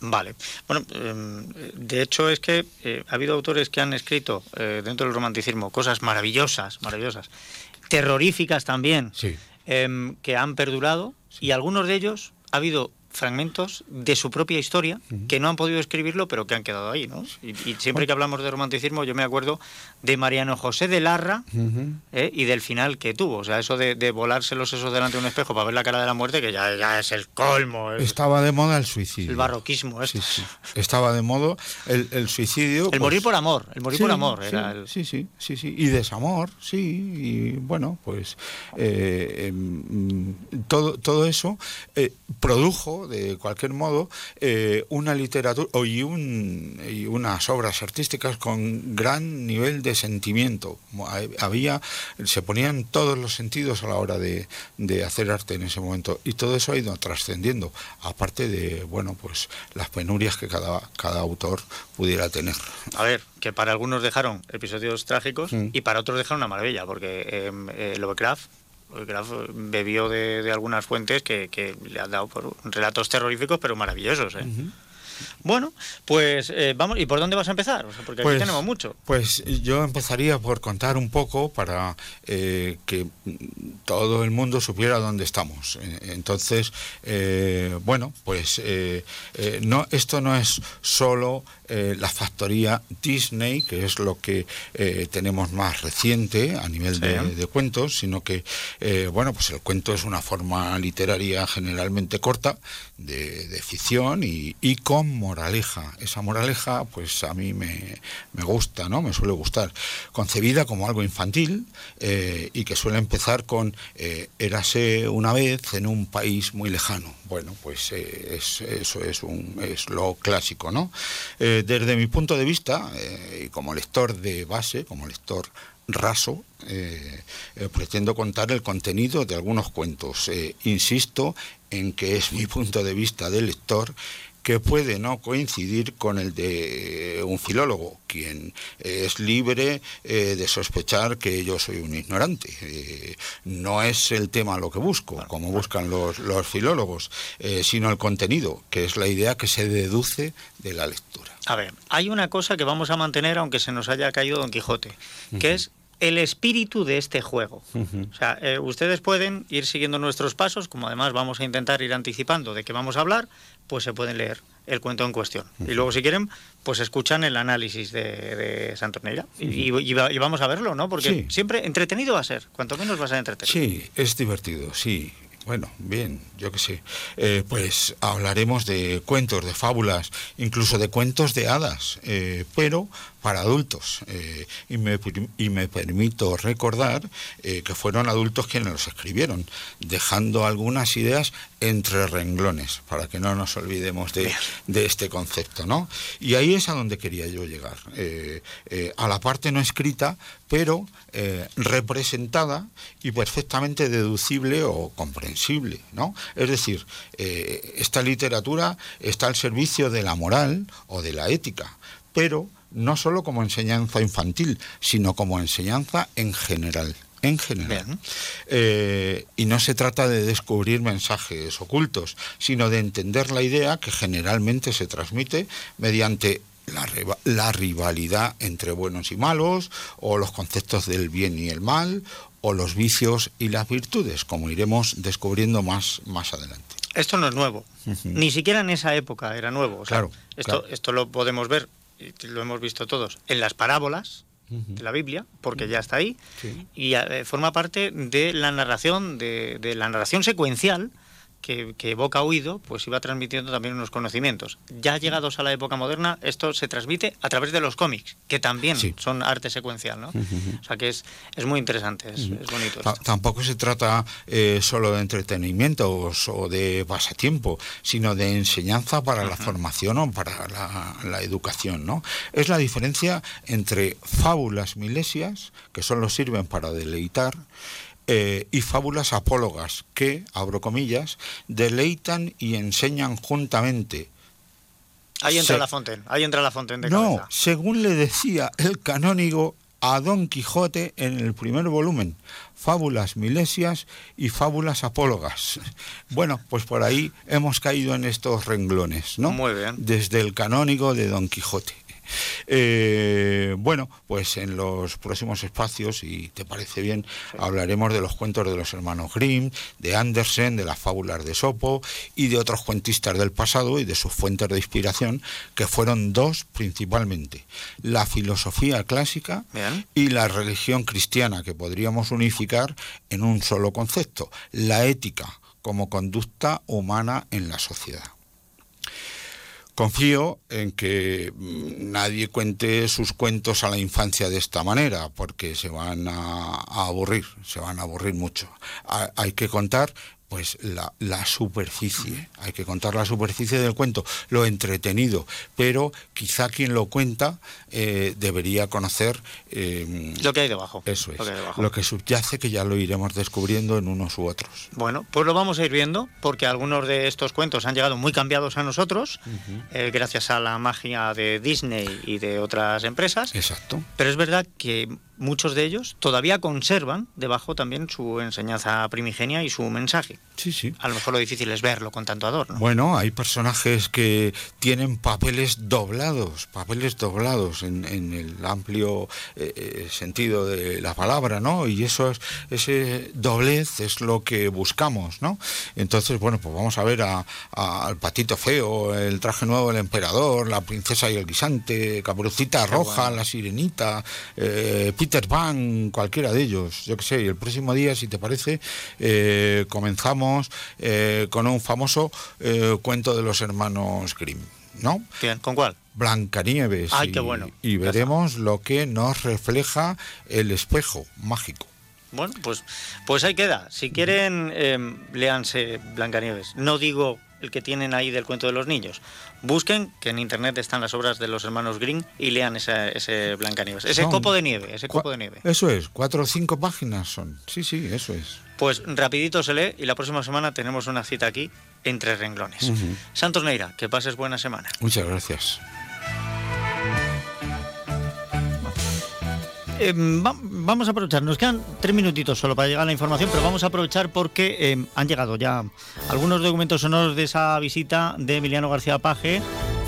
Vale. Bueno, em, de hecho es que eh, ha habido autores que han escrito eh, dentro del romanticismo cosas maravillosas, maravillosas, terroríficas también, em, que han perdurado y algunos de ellos ha habido fragmentos de su propia historia que no han podido escribirlo, pero que han quedado ahí, ¿no? Y, siempre que hablamos de romanticismo, yo me acuerdo de Mariano José de Larra ¿eh? y del final que tuvo. O sea, eso de, volarse los sesos delante de un espejo para ver la cara de la muerte, que ya, ya es el colmo. Estaba de moda el suicidio. El barroquismo, sí, sí. Estaba de moda el, suicidio. El pues morir por amor, el morir por amor. Sí, sí, sí, sí. Y desamor, sí. Y bueno, pues eh, em, todo, todo eso eh, de cualquier modo, eh, una literatura y, un, y unas obras artísticas con gran nivel de sentimiento. Había, se ponían todos los sentidos a la hora de, de hacer arte en ese momento y todo eso ha ido trascendiendo, aparte de, bueno, pues las penurias que cada, cada autor pudiera tener. A ver, que para algunos dejaron episodios trágicos mm. y para otros dejaron una maravilla, porque em, eh, Lovecraft Graf bebió de, algunas fuentes que, le han dado por relatos terroríficos, pero maravillosos. ¿eh? Bueno, pues eh, vamos, ¿y por dónde vas a empezar? porque aquí pues, tenemos mucho. Pues yo empezaría por contar un poco para eh, que todo el mundo supiera dónde estamos. Entonces, bueno, pues no, esto no es solo eh, la factoría Disney, que es lo que eh, tenemos más reciente a nivel de, cuentos, sino que, eh, bueno, pues el cuento es una forma literaria generalmente corta de, ficción y, con moraleja. Esa moraleja, pues a mí me, gusta, ¿no? Me suele gustar. Concebida como algo infantil y que suele empezar con érase una vez en un país muy lejano. Bueno, pues eso es, un, es lo clásico, ¿no? desde mi punto de vista, eh, y como lector de base, como lector raso, eh, eh, pretendo contar el contenido de algunos cuentos. insisto en que es mi punto de vista de lector que puede no coincidir con el de un filólogo, quien es libre eh, de sospechar que yo soy un ignorante. Eh, no es el tema lo que busco, como buscan los, filólogos, eh, sino el contenido, que es la idea que se deduce de la lectura. A ver, hay una cosa que vamos a mantener aunque se nos haya caído Don Quijote, que es el espíritu de este juego. O sea, ustedes pueden ir siguiendo nuestros pasos, como además vamos a intentar ir anticipando de qué vamos a hablar, pues se pueden leer el cuento en cuestión. Y luego, si quieren, pues escuchan el análisis de, de Santorneira. Y, vamos a verlo, ¿no? Porque siempre entretenido va a ser, cuanto menos va a ser entretenido. Sí, es divertido, sí. Bueno, bien, yo qué sé. Eh, pues hablaremos de cuentos, de fábulas, incluso de cuentos de hadas, eh, pero para adultos. Eh, y, me, y, me, permito recordar que fueron adultos quienes los escribieron, dejando algunas ideas entre renglones, para que no nos olvidemos de, de este concepto. ¿no? Y ahí es a donde quería yo llegar, a la parte no escrita, pero representada y perfectamente deducible o comprensible ¿no? Es decir, eh, esta literatura está al servicio de la moral o de la ética, pero no solo como enseñanza infantil, sino como enseñanza en general en general. Eh, y no se trata de descubrir mensajes ocultos, sino de entender la idea que generalmente se transmite mediante la, la, rivalidad entre buenos y malos, o los conceptos del bien y el mal, o los vicios y las virtudes, como iremos descubriendo más, más adelante. Esto no es nuevo, ni siquiera en esa época era nuevo. claro, esto, esto lo podemos ver, lo hemos visto todos, en las parábolas, de la Biblia, porque ya está ahí, y eh, forma parte de la narración, de, de la narración secuencial que, que Boca Oído pues iba transmitiendo también unos conocimientos. Ya llegados a la época moderna, esto se transmite a través de los cómics, que también son arte secuencial, ¿no? O sea que es, es muy interesante, es, es bonito. esto. Tampoco se trata eh, solo de entretenimiento o, o de pasatiempo, sino de enseñanza para la formación o para la, la educación, ¿no? Es la diferencia entre fábulas milesias, que solo sirven para deleitar, eh, y fábulas apólogas que, abro comillas, deleitan y enseñan juntamente. Ahí entra Se- la Fontaine, ahí entra la Fontaine de No, cabeza. según le decía el canónigo a Don Quijote en el primer volumen, fábulas milesias y fábulas apólogas. Bueno, pues por ahí hemos caído en estos renglones, ¿no? Muy bien. Desde el canónigo de Don Quijote. Eh, bueno, pues en los próximos espacios, si te parece bien, hablaremos de los cuentos de los hermanos Grimm, de Andersen, de las fábulas de Sopo y de otros cuentistas del pasado y de sus fuentes de inspiración, que fueron dos principalmente, la filosofía clásica Bien. y la religión cristiana, que podríamos unificar en un solo concepto, la ética como conducta humana en la sociedad. Confío en que mm, nadie cuente sus cuentos a la infancia de esta manera, porque se van a, aburrir, se van a aburrir mucho. Ha- hay que contar pues la, la superficie, hay que contar la superficie del cuento, lo entretenido, pero quizá quien lo cuenta eh, debería conocer eh, Lo que hay debajo. eso es, Lo que debajo. lo que subyace, que ya lo iremos descubriendo en unos u otros. Bueno, pues lo vamos a ir viendo, porque algunos de estos cuentos han llegado muy cambiados a nosotros, eh, gracias a la magia de Disney y de otras empresas. Exacto. Pero es verdad que muchos de ellos todavía conservan debajo también su enseñanza primigenia y su mensaje. Sí, sí. A lo mejor lo difícil es verlo con tanto adorno. Bueno, hay personajes que tienen papeles doblados, papeles doblados en, en el amplio eh, eh, sentido de la palabra, ¿no? Y eso es, ese doblez es lo que buscamos, ¿no? Entonces, bueno, pues vamos a ver a- a- al patito feo, el traje nuevo del emperador, la princesa y el guisante, Caperucita Roja, la sirenita, eh, Peter Pan, cualquiera de ellos, yo qué sé. Y el próximo día, si te parece, eh, comenzamos eh, con un famoso eh, cuento de los hermanos Grimm, ¿no? Bien, ¿con cuál? Blancanieves. Ay, y, qué bueno. Y veremos lo que nos refleja el espejo mágico. Bueno, pues, pues ahí queda. Si quieren, eh, léanse Blancanieves. No digo el que tienen ahí del cuento de los niños. Busquen, que en internet están las obras de los hermanos Green y lean esa- ese Blancanieves. Ese Son copo de nieve, ese copo de nieve. Eso es, cuatro o cinco páginas son. Sí, sí, eso es. Pues rapidito se lee y la próxima semana tenemos una cita aquí entre renglones. Santos Neira, que pases buena semana. Muchas gracias. Va- vamos a aprovechar, nos quedan tres minutitos solo para llegar a la información, pero vamos a aprovechar porque eh, han llegado ya algunos documentos sonoros de esa visita de Emiliano García Paje,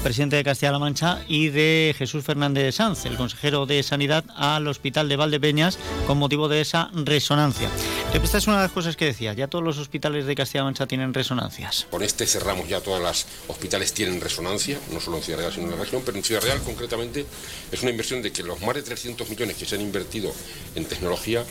presidente de Castilla-La Mancha, y de Jesús Fernández Sanz, el consejero de Sanidad, al Hospital de Valdepeñas con motivo de esa resonancia. Esta es una de las cosas que decía, ya todos los hospitales de Castilla-La Mancha tienen resonancias. Con este cerramos ya todas las hospitales tienen resonancia, no solo en Ciudad Real, sino en la región, pero en Ciudad Real concretamente es una inversión de que los más de 300 millones que se han invertido en tecnología,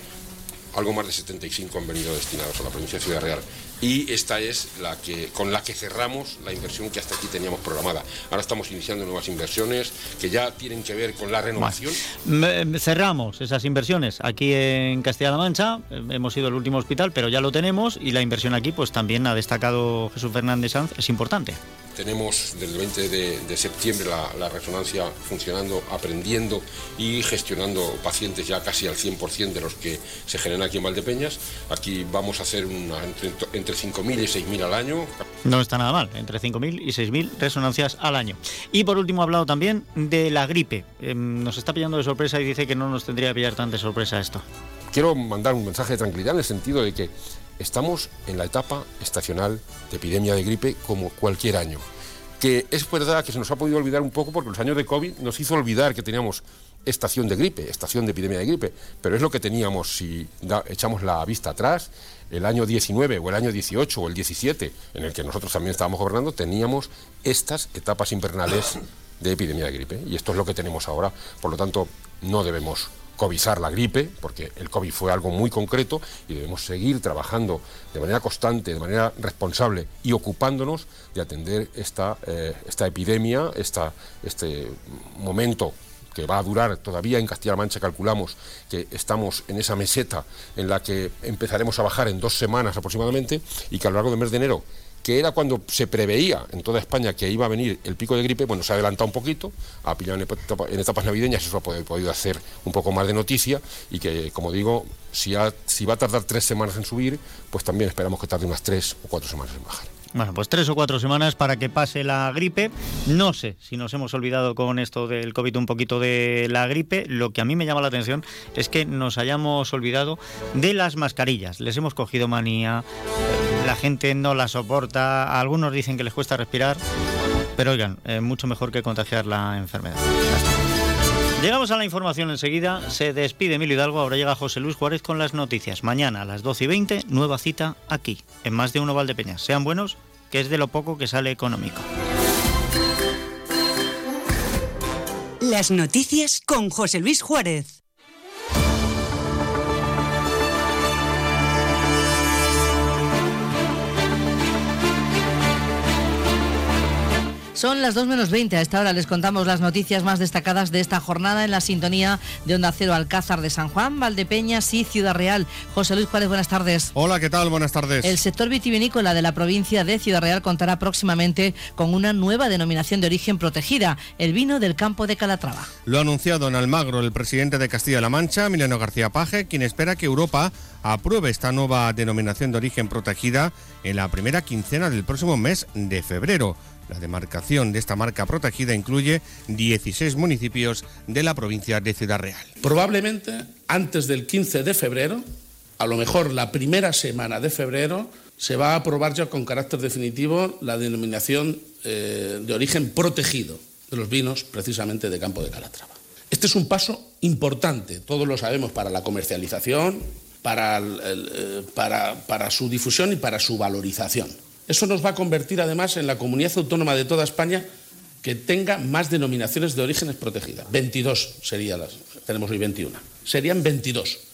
algo más de 75 han venido destinados a la provincia de Ciudad Real. Y esta es la que, con la que cerramos la inversión que hasta aquí teníamos programada. Ahora estamos iniciando nuevas inversiones que ya tienen que ver con la renovación. Cerramos esas inversiones aquí en Castilla-La Mancha. Hemos ido el último hospital, pero ya lo tenemos y la inversión aquí, pues también ha destacado Jesús Fernández Sanz, es importante. Tenemos desde el 20 de, de septiembre la, la resonancia funcionando, aprendiendo y gestionando pacientes ya casi al 100% de los que se generan aquí en Valdepeñas. Aquí vamos a hacer una, entre, entre 5.000 y 6.000 al año. No está nada mal, entre 5.000 y 6.000 resonancias al año. Y por último ha hablado también de la gripe. Eh, Nos está pillando de sorpresa y dice que no nos tendría que pillar tan de sorpresa esto. Quiero mandar un mensaje de tranquilidad en el sentido de que estamos en la etapa estacional de epidemia de gripe como cualquier año. Que es verdad que se nos ha podido olvidar un poco porque los años de COVID nos hizo olvidar que teníamos estación de gripe, estación de epidemia de gripe, pero es lo que teníamos si echamos la vista atrás, el año 19 o el año 18 o el 17, en el que nosotros también estábamos gobernando, teníamos estas etapas invernales de epidemia de gripe. Y esto es lo que tenemos ahora, por lo tanto no debemos covizar la gripe, porque el COVID fue algo muy concreto y debemos seguir trabajando de manera constante, de manera responsable y ocupándonos de atender esta, eh, esta epidemia, esta, este momento que va a durar todavía en Castilla-La Mancha, calculamos que estamos en esa meseta en la que empezaremos a bajar en dos semanas aproximadamente y que a lo largo del mes de enero que era cuando se preveía en toda España que iba a venir el pico de gripe, bueno, se ha adelantado un poquito, ha pillado en etapas navideñas, eso ha podido hacer un poco más de noticia y que, como digo, si, si va a tardar tres semanas en subir, pues también esperamos que tarde unas tres o cuatro semanas en bajar. Bueno, pues tres o cuatro semanas para que pase la gripe. No sé si nos hemos olvidado con esto del COVID un poquito de la gripe. Lo que a mí me llama la atención es que nos hayamos olvidado de las mascarillas. Les hemos cogido manía, la gente no la soporta, algunos dicen que les cuesta respirar, pero oigan, eh, mucho mejor que contagiar la enfermedad. Llegamos a la información enseguida. Se despide Emilio Hidalgo. Ahora llega José Luis Juárez con las noticias. Mañana a las 12 y 20, nueva cita aquí, en más de uno Valdepeñas. Sean buenos, que es de lo poco que sale económico. Las noticias con José Luis Juárez. Son las 2 menos 20. A esta hora les contamos las noticias más destacadas de esta jornada en la sintonía de Onda Cero Alcázar de San Juan, Valdepeñas y Ciudad Real. José Luis Juárez, buenas tardes. Hola, ¿qué tal? Buenas tardes. El sector vitivinícola de la provincia de Ciudad Real contará próximamente con una nueva denominación de origen protegida, el vino del campo de Calatrava. Lo ha anunciado en Almagro el presidente de Castilla-La Mancha, Mileno García Paje, quien espera que Europa apruebe esta nueva denominación de origen protegida en la primera quincena del próximo mes de febrero. La demarcación de esta marca protegida incluye 16 municipios de la provincia de Ciudad Real. Probablemente antes del 15 de febrero, a lo mejor la primera semana de febrero, se va a aprobar ya con carácter definitivo la denominación eh, de origen protegido de los vinos precisamente de Campo de Calatrava. Este es un paso importante, todos lo sabemos, para la comercialización, para, eh, para, para su difusión y para su valorización. Eso nos va a convertir además en la comunidad autónoma de toda España que tenga más denominaciones de orígenes protegidas. 22 serían las, tenemos hoy 21. Serían 22.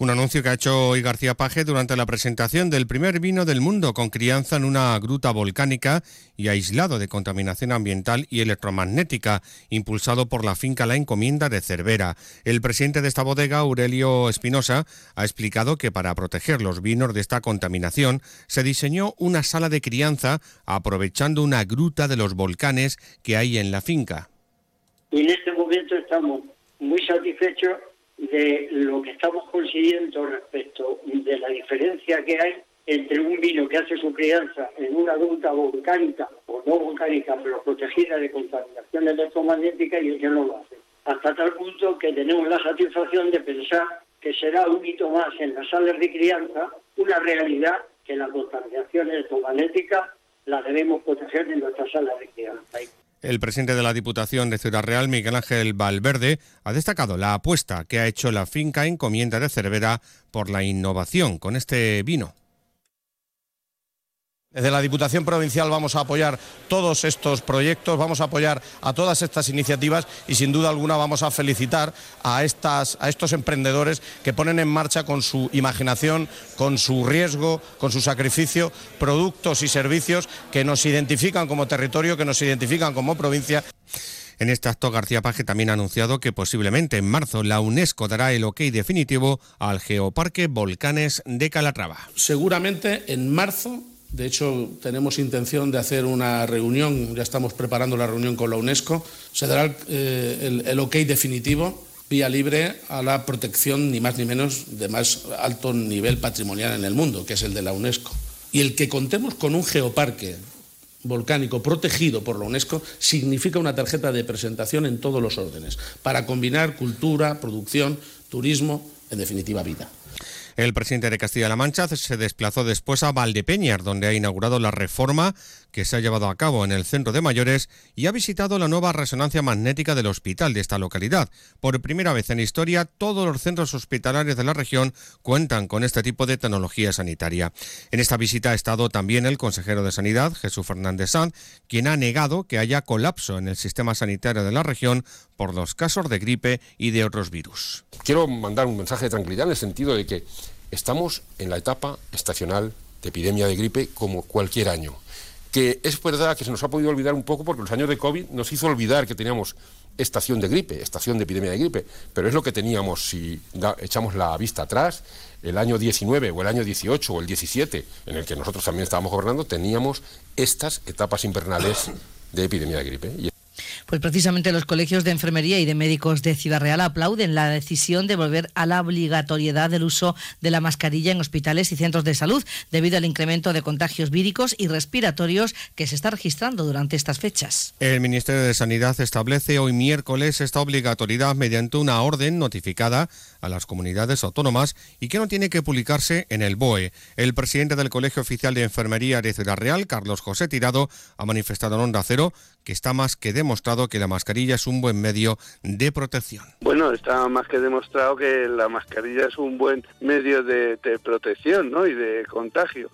Un anuncio que ha hecho hoy García Paje durante la presentación del primer vino del mundo con crianza en una gruta volcánica y aislado de contaminación ambiental y electromagnética, impulsado por la finca La Encomienda de Cervera. El presidente de esta bodega, Aurelio Espinosa, ha explicado que para proteger los vinos de esta contaminación se diseñó una sala de crianza aprovechando una gruta de los volcanes que hay en la finca. En este momento estamos muy satisfechos de lo que estamos consiguiendo respecto de la diferencia que hay entre un vino que hace su crianza en una gruta volcánica o no volcánica, pero protegida de contaminación electromagnética y el que no lo hace. Hasta tal punto que tenemos la satisfacción de pensar que será un hito más en las salas de crianza, una realidad que la contaminación electromagnética la debemos proteger en nuestras salas de crianza. El presidente de la Diputación de Ciudad Real, Miguel Ángel Valverde, ha destacado la apuesta que ha hecho la finca Encomienda de Cervera por la innovación con este vino. Desde la Diputación Provincial vamos a apoyar todos estos proyectos, vamos a apoyar a todas estas iniciativas y sin duda alguna vamos a felicitar a, estas, a estos emprendedores que ponen en marcha con su imaginación, con su riesgo, con su sacrificio, productos y servicios que nos identifican como territorio, que nos identifican como provincia. En este acto, García Paje también ha anunciado que posiblemente en marzo la UNESCO dará el ok definitivo al Geoparque Volcanes de Calatrava. Seguramente en marzo de hecho, tenemos intención de hacer una reunión, ya estamos preparando la reunión con la UNESCO. Se dará eh, el, ok definitivo, vía libre, a la protección, ni más ni menos, de más alto nivel patrimonial en el mundo, que es el de la UNESCO. Y el que contemos con un geoparque volcánico protegido por la UNESCO significa una tarjeta de presentación en todos los órdenes, para combinar cultura, producción, turismo, en definitiva vida. El presidente de Castilla-La Mancha se desplazó después a Valdepeñas, donde ha inaugurado la reforma que se ha llevado a cabo en el centro de mayores y ha visitado la nueva resonancia magnética del hospital de esta localidad. Por primera vez en historia, todos los centros hospitalarios de la región cuentan con este tipo de tecnología sanitaria. En esta visita ha estado también el consejero de Sanidad, Jesús Fernández Sanz, quien ha negado que haya colapso en el sistema sanitario de la región por los casos de gripe y de otros virus. Quiero mandar un mensaje de tranquilidad en el sentido de que estamos en la etapa estacional de epidemia de gripe como cualquier año. Que es verdad que se nos ha podido olvidar un poco porque los años de COVID nos hizo olvidar que teníamos estación de gripe, estación de epidemia de gripe, pero es lo que teníamos si echamos la vista atrás, el año 19 o el año 18 o el 17, en el que nosotros también estábamos gobernando, teníamos estas etapas invernales de epidemia de gripe. Pues precisamente los colegios de enfermería y de médicos de Ciudad Real aplauden la decisión de volver a la obligatoriedad del uso de la mascarilla en hospitales y centros de salud debido al incremento de contagios víricos y respiratorios que se está registrando durante estas fechas. El Ministerio de Sanidad establece hoy miércoles esta obligatoriedad mediante una orden notificada a las comunidades autónomas y que no tiene que publicarse en el BOE. El presidente del Colegio Oficial de Enfermería de Ciudad Real, Carlos José Tirado, ha manifestado en Onda Cero que está más que demostrado que la mascarilla es un buen medio de protección. Bueno, está más que demostrado que la mascarilla es un buen medio de, protección ¿no? y de contagio.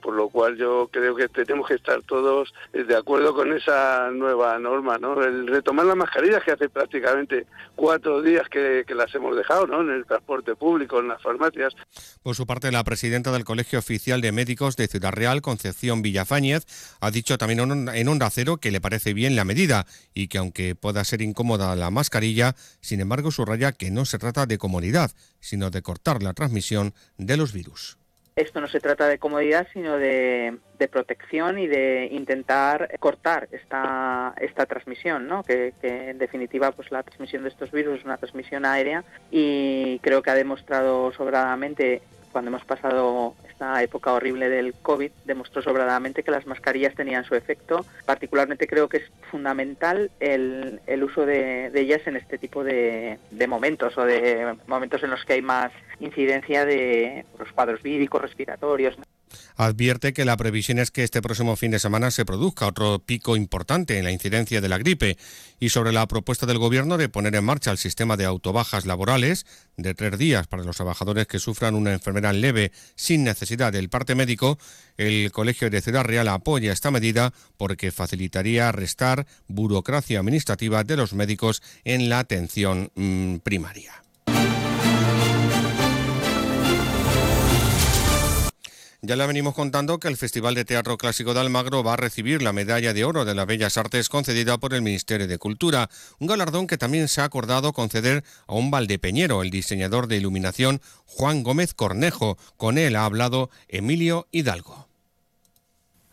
Por lo cual yo creo que tenemos que estar todos de acuerdo con esa nueva norma, ¿no? El retomar las mascarillas que hace prácticamente cuatro días que, que, las hemos dejado, ¿no? En el transporte público, en las farmacias. Por su parte, la presidenta del Colegio Oficial de Médicos de Ciudad Real, Concepción Villafáñez, ha dicho también en Onda Cero que le parece bien la medida y que aunque pueda ser incómoda la mascarilla, sin embargo subraya que no se trata de comodidad, sino de cortar la transmisión de los virus. Esto no se trata de comodidad, sino de, protección y de intentar cortar esta, esta transmisión, ¿no? Que, que, en definitiva pues la transmisión de estos virus es una transmisión aérea y creo que ha demostrado sobradamente cuando hemos pasado esta época horrible del COVID, demostró sobradamente que las mascarillas tenían su efecto. Particularmente creo que es fundamental el, el uso de, ellas en este tipo de, de, momentos o de momentos en los que hay más incidencia de los cuadros víricos, respiratorios advierte que la previsión es que este próximo fin de semana se produzca otro pico importante en la incidencia de la gripe y sobre la propuesta del Gobierno de poner en marcha el sistema de autobajas laborales de tres días para los trabajadores que sufran una enfermedad leve sin necesidad del parte médico, el Colegio de Ciudad Real apoya esta medida porque facilitaría restar burocracia administrativa de los médicos en la atención mm, primaria. Ya le venimos contando que el Festival de Teatro Clásico de Almagro va a recibir la Medalla de Oro de las Bellas Artes concedida por el Ministerio de Cultura, un galardón que también se ha acordado conceder a un valdepeñero, el diseñador de iluminación Juan Gómez Cornejo. Con él ha hablado Emilio Hidalgo.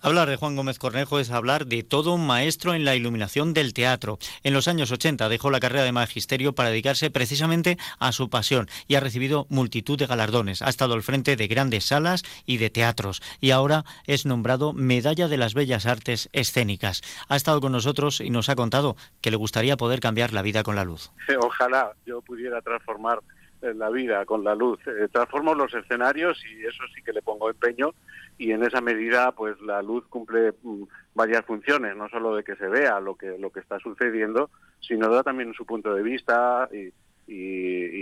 Hablar de Juan Gómez Cornejo es hablar de todo un maestro en la iluminación del teatro. En los años 80 dejó la carrera de magisterio para dedicarse precisamente a su pasión y ha recibido multitud de galardones. Ha estado al frente de grandes salas y de teatros y ahora es nombrado Medalla de las Bellas Artes Escénicas. Ha estado con nosotros y nos ha contado que le gustaría poder cambiar la vida con la luz. Ojalá yo pudiera transformar la vida con la luz. Eh, transformo los escenarios y eso sí que le pongo empeño y en esa medida pues la luz cumple mm, varias funciones, no solo de que se vea lo que lo que está sucediendo, sino da también su punto de vista y,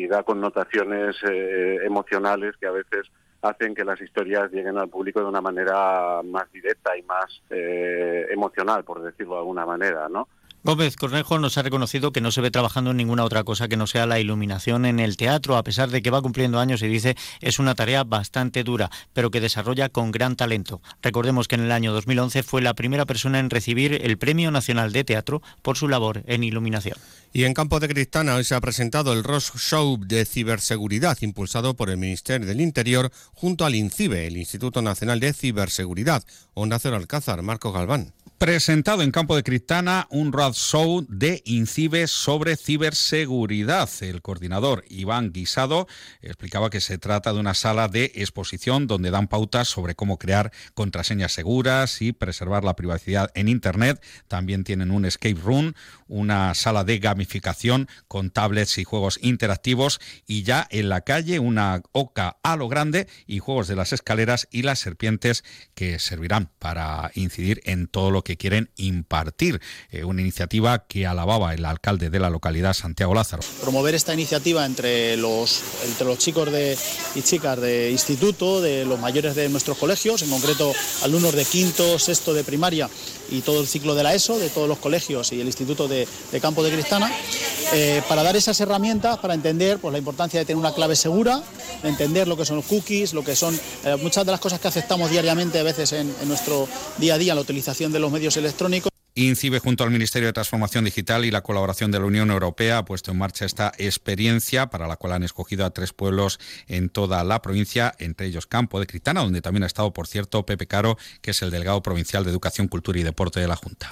da connotaciones eh, emocionales que a veces hacen que las historias lleguen al público de una manera más directa y más eh, emocional, por decirlo de alguna manera, ¿no? Gómez Cornejo nos ha reconocido que no se ve trabajando en ninguna otra cosa que no sea la iluminación en el teatro, a pesar de que va cumpliendo años y dice es una tarea bastante dura, pero que desarrolla con gran talento. Recordemos que en el año 2011 fue la primera persona en recibir el Premio Nacional de Teatro por su labor en iluminación. Y en Campo de Cristana hoy se ha presentado el Ross Show de Ciberseguridad, impulsado por el Ministerio del Interior junto al INCIBE, el Instituto Nacional de Ciberseguridad. Onda Cero Alcázar, Marco Galván. Presentado en Campo de Cristana un Road Show de INCIBE sobre ciberseguridad. El coordinador Iván Guisado explicaba que se trata de una sala de exposición donde dan pautas sobre cómo crear contraseñas seguras y preservar la privacidad en Internet. También tienen un escape room, una sala de gamificación con tablets y juegos interactivos y ya en la calle una oca a lo grande y juegos de las escaleras y las serpientes que servirán para incidir en todo lo que quieren impartir. Eh, una iniciativa que alababa el alcalde de la localidad, Santiago Lázaro. Promover esta iniciativa entre los, entre los chicos de, y chicas de instituto, de los mayores de nuestros colegios, en concreto alumnos de quinto, sexto de primaria y todo el ciclo de la ESO, de todos los colegios y el Instituto de, Campo de Cristana, eh, para dar esas herramientas para entender pues, la importancia de tener una clave segura, de entender lo que son los cookies, lo que son eh, muchas de las cosas que aceptamos diariamente a veces en, en nuestro día a día, la utilización de los medios electrónicos. INCIBE junto al Ministerio de Transformación Digital y la colaboración de la Unión Europea ha puesto en marcha esta experiencia para la cual han escogido a tres pueblos en toda la provincia, entre ellos Campo de Cristana, donde también ha estado, por cierto, Pepe Caro, que es el delegado provincial de Educación, Cultura y Deporte de la Junta.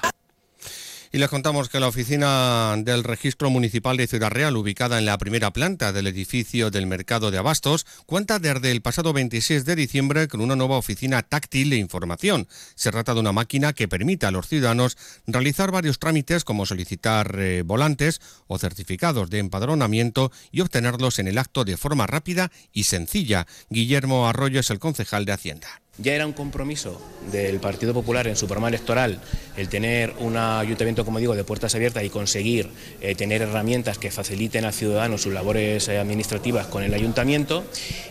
Y les contamos que la oficina del Registro Municipal de Ciudad Real, ubicada en la primera planta del edificio del Mercado de Abastos, cuenta desde el pasado 26 de diciembre con una nueva oficina táctil de información. Se trata de una máquina que permite a los ciudadanos realizar varios trámites como solicitar eh, volantes o certificados de empadronamiento y obtenerlos en el acto de forma rápida y sencilla. Guillermo Arroyo es el concejal de Hacienda. Ya era un compromiso del Partido Popular en su programa electoral el tener un ayuntamiento, como digo, de puertas abiertas y conseguir eh, tener herramientas que faciliten al ciudadano sus labores eh, administrativas con el ayuntamiento.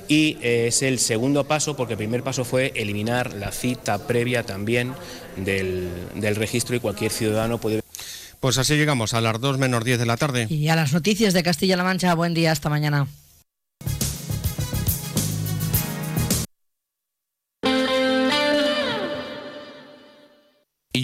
Y eh, es el segundo paso, porque el primer paso fue eliminar la cita previa también del, del registro y cualquier ciudadano puede. Pues así llegamos a las 2 menos 10 de la tarde. Y a las noticias de Castilla-La Mancha. Buen día, hasta mañana.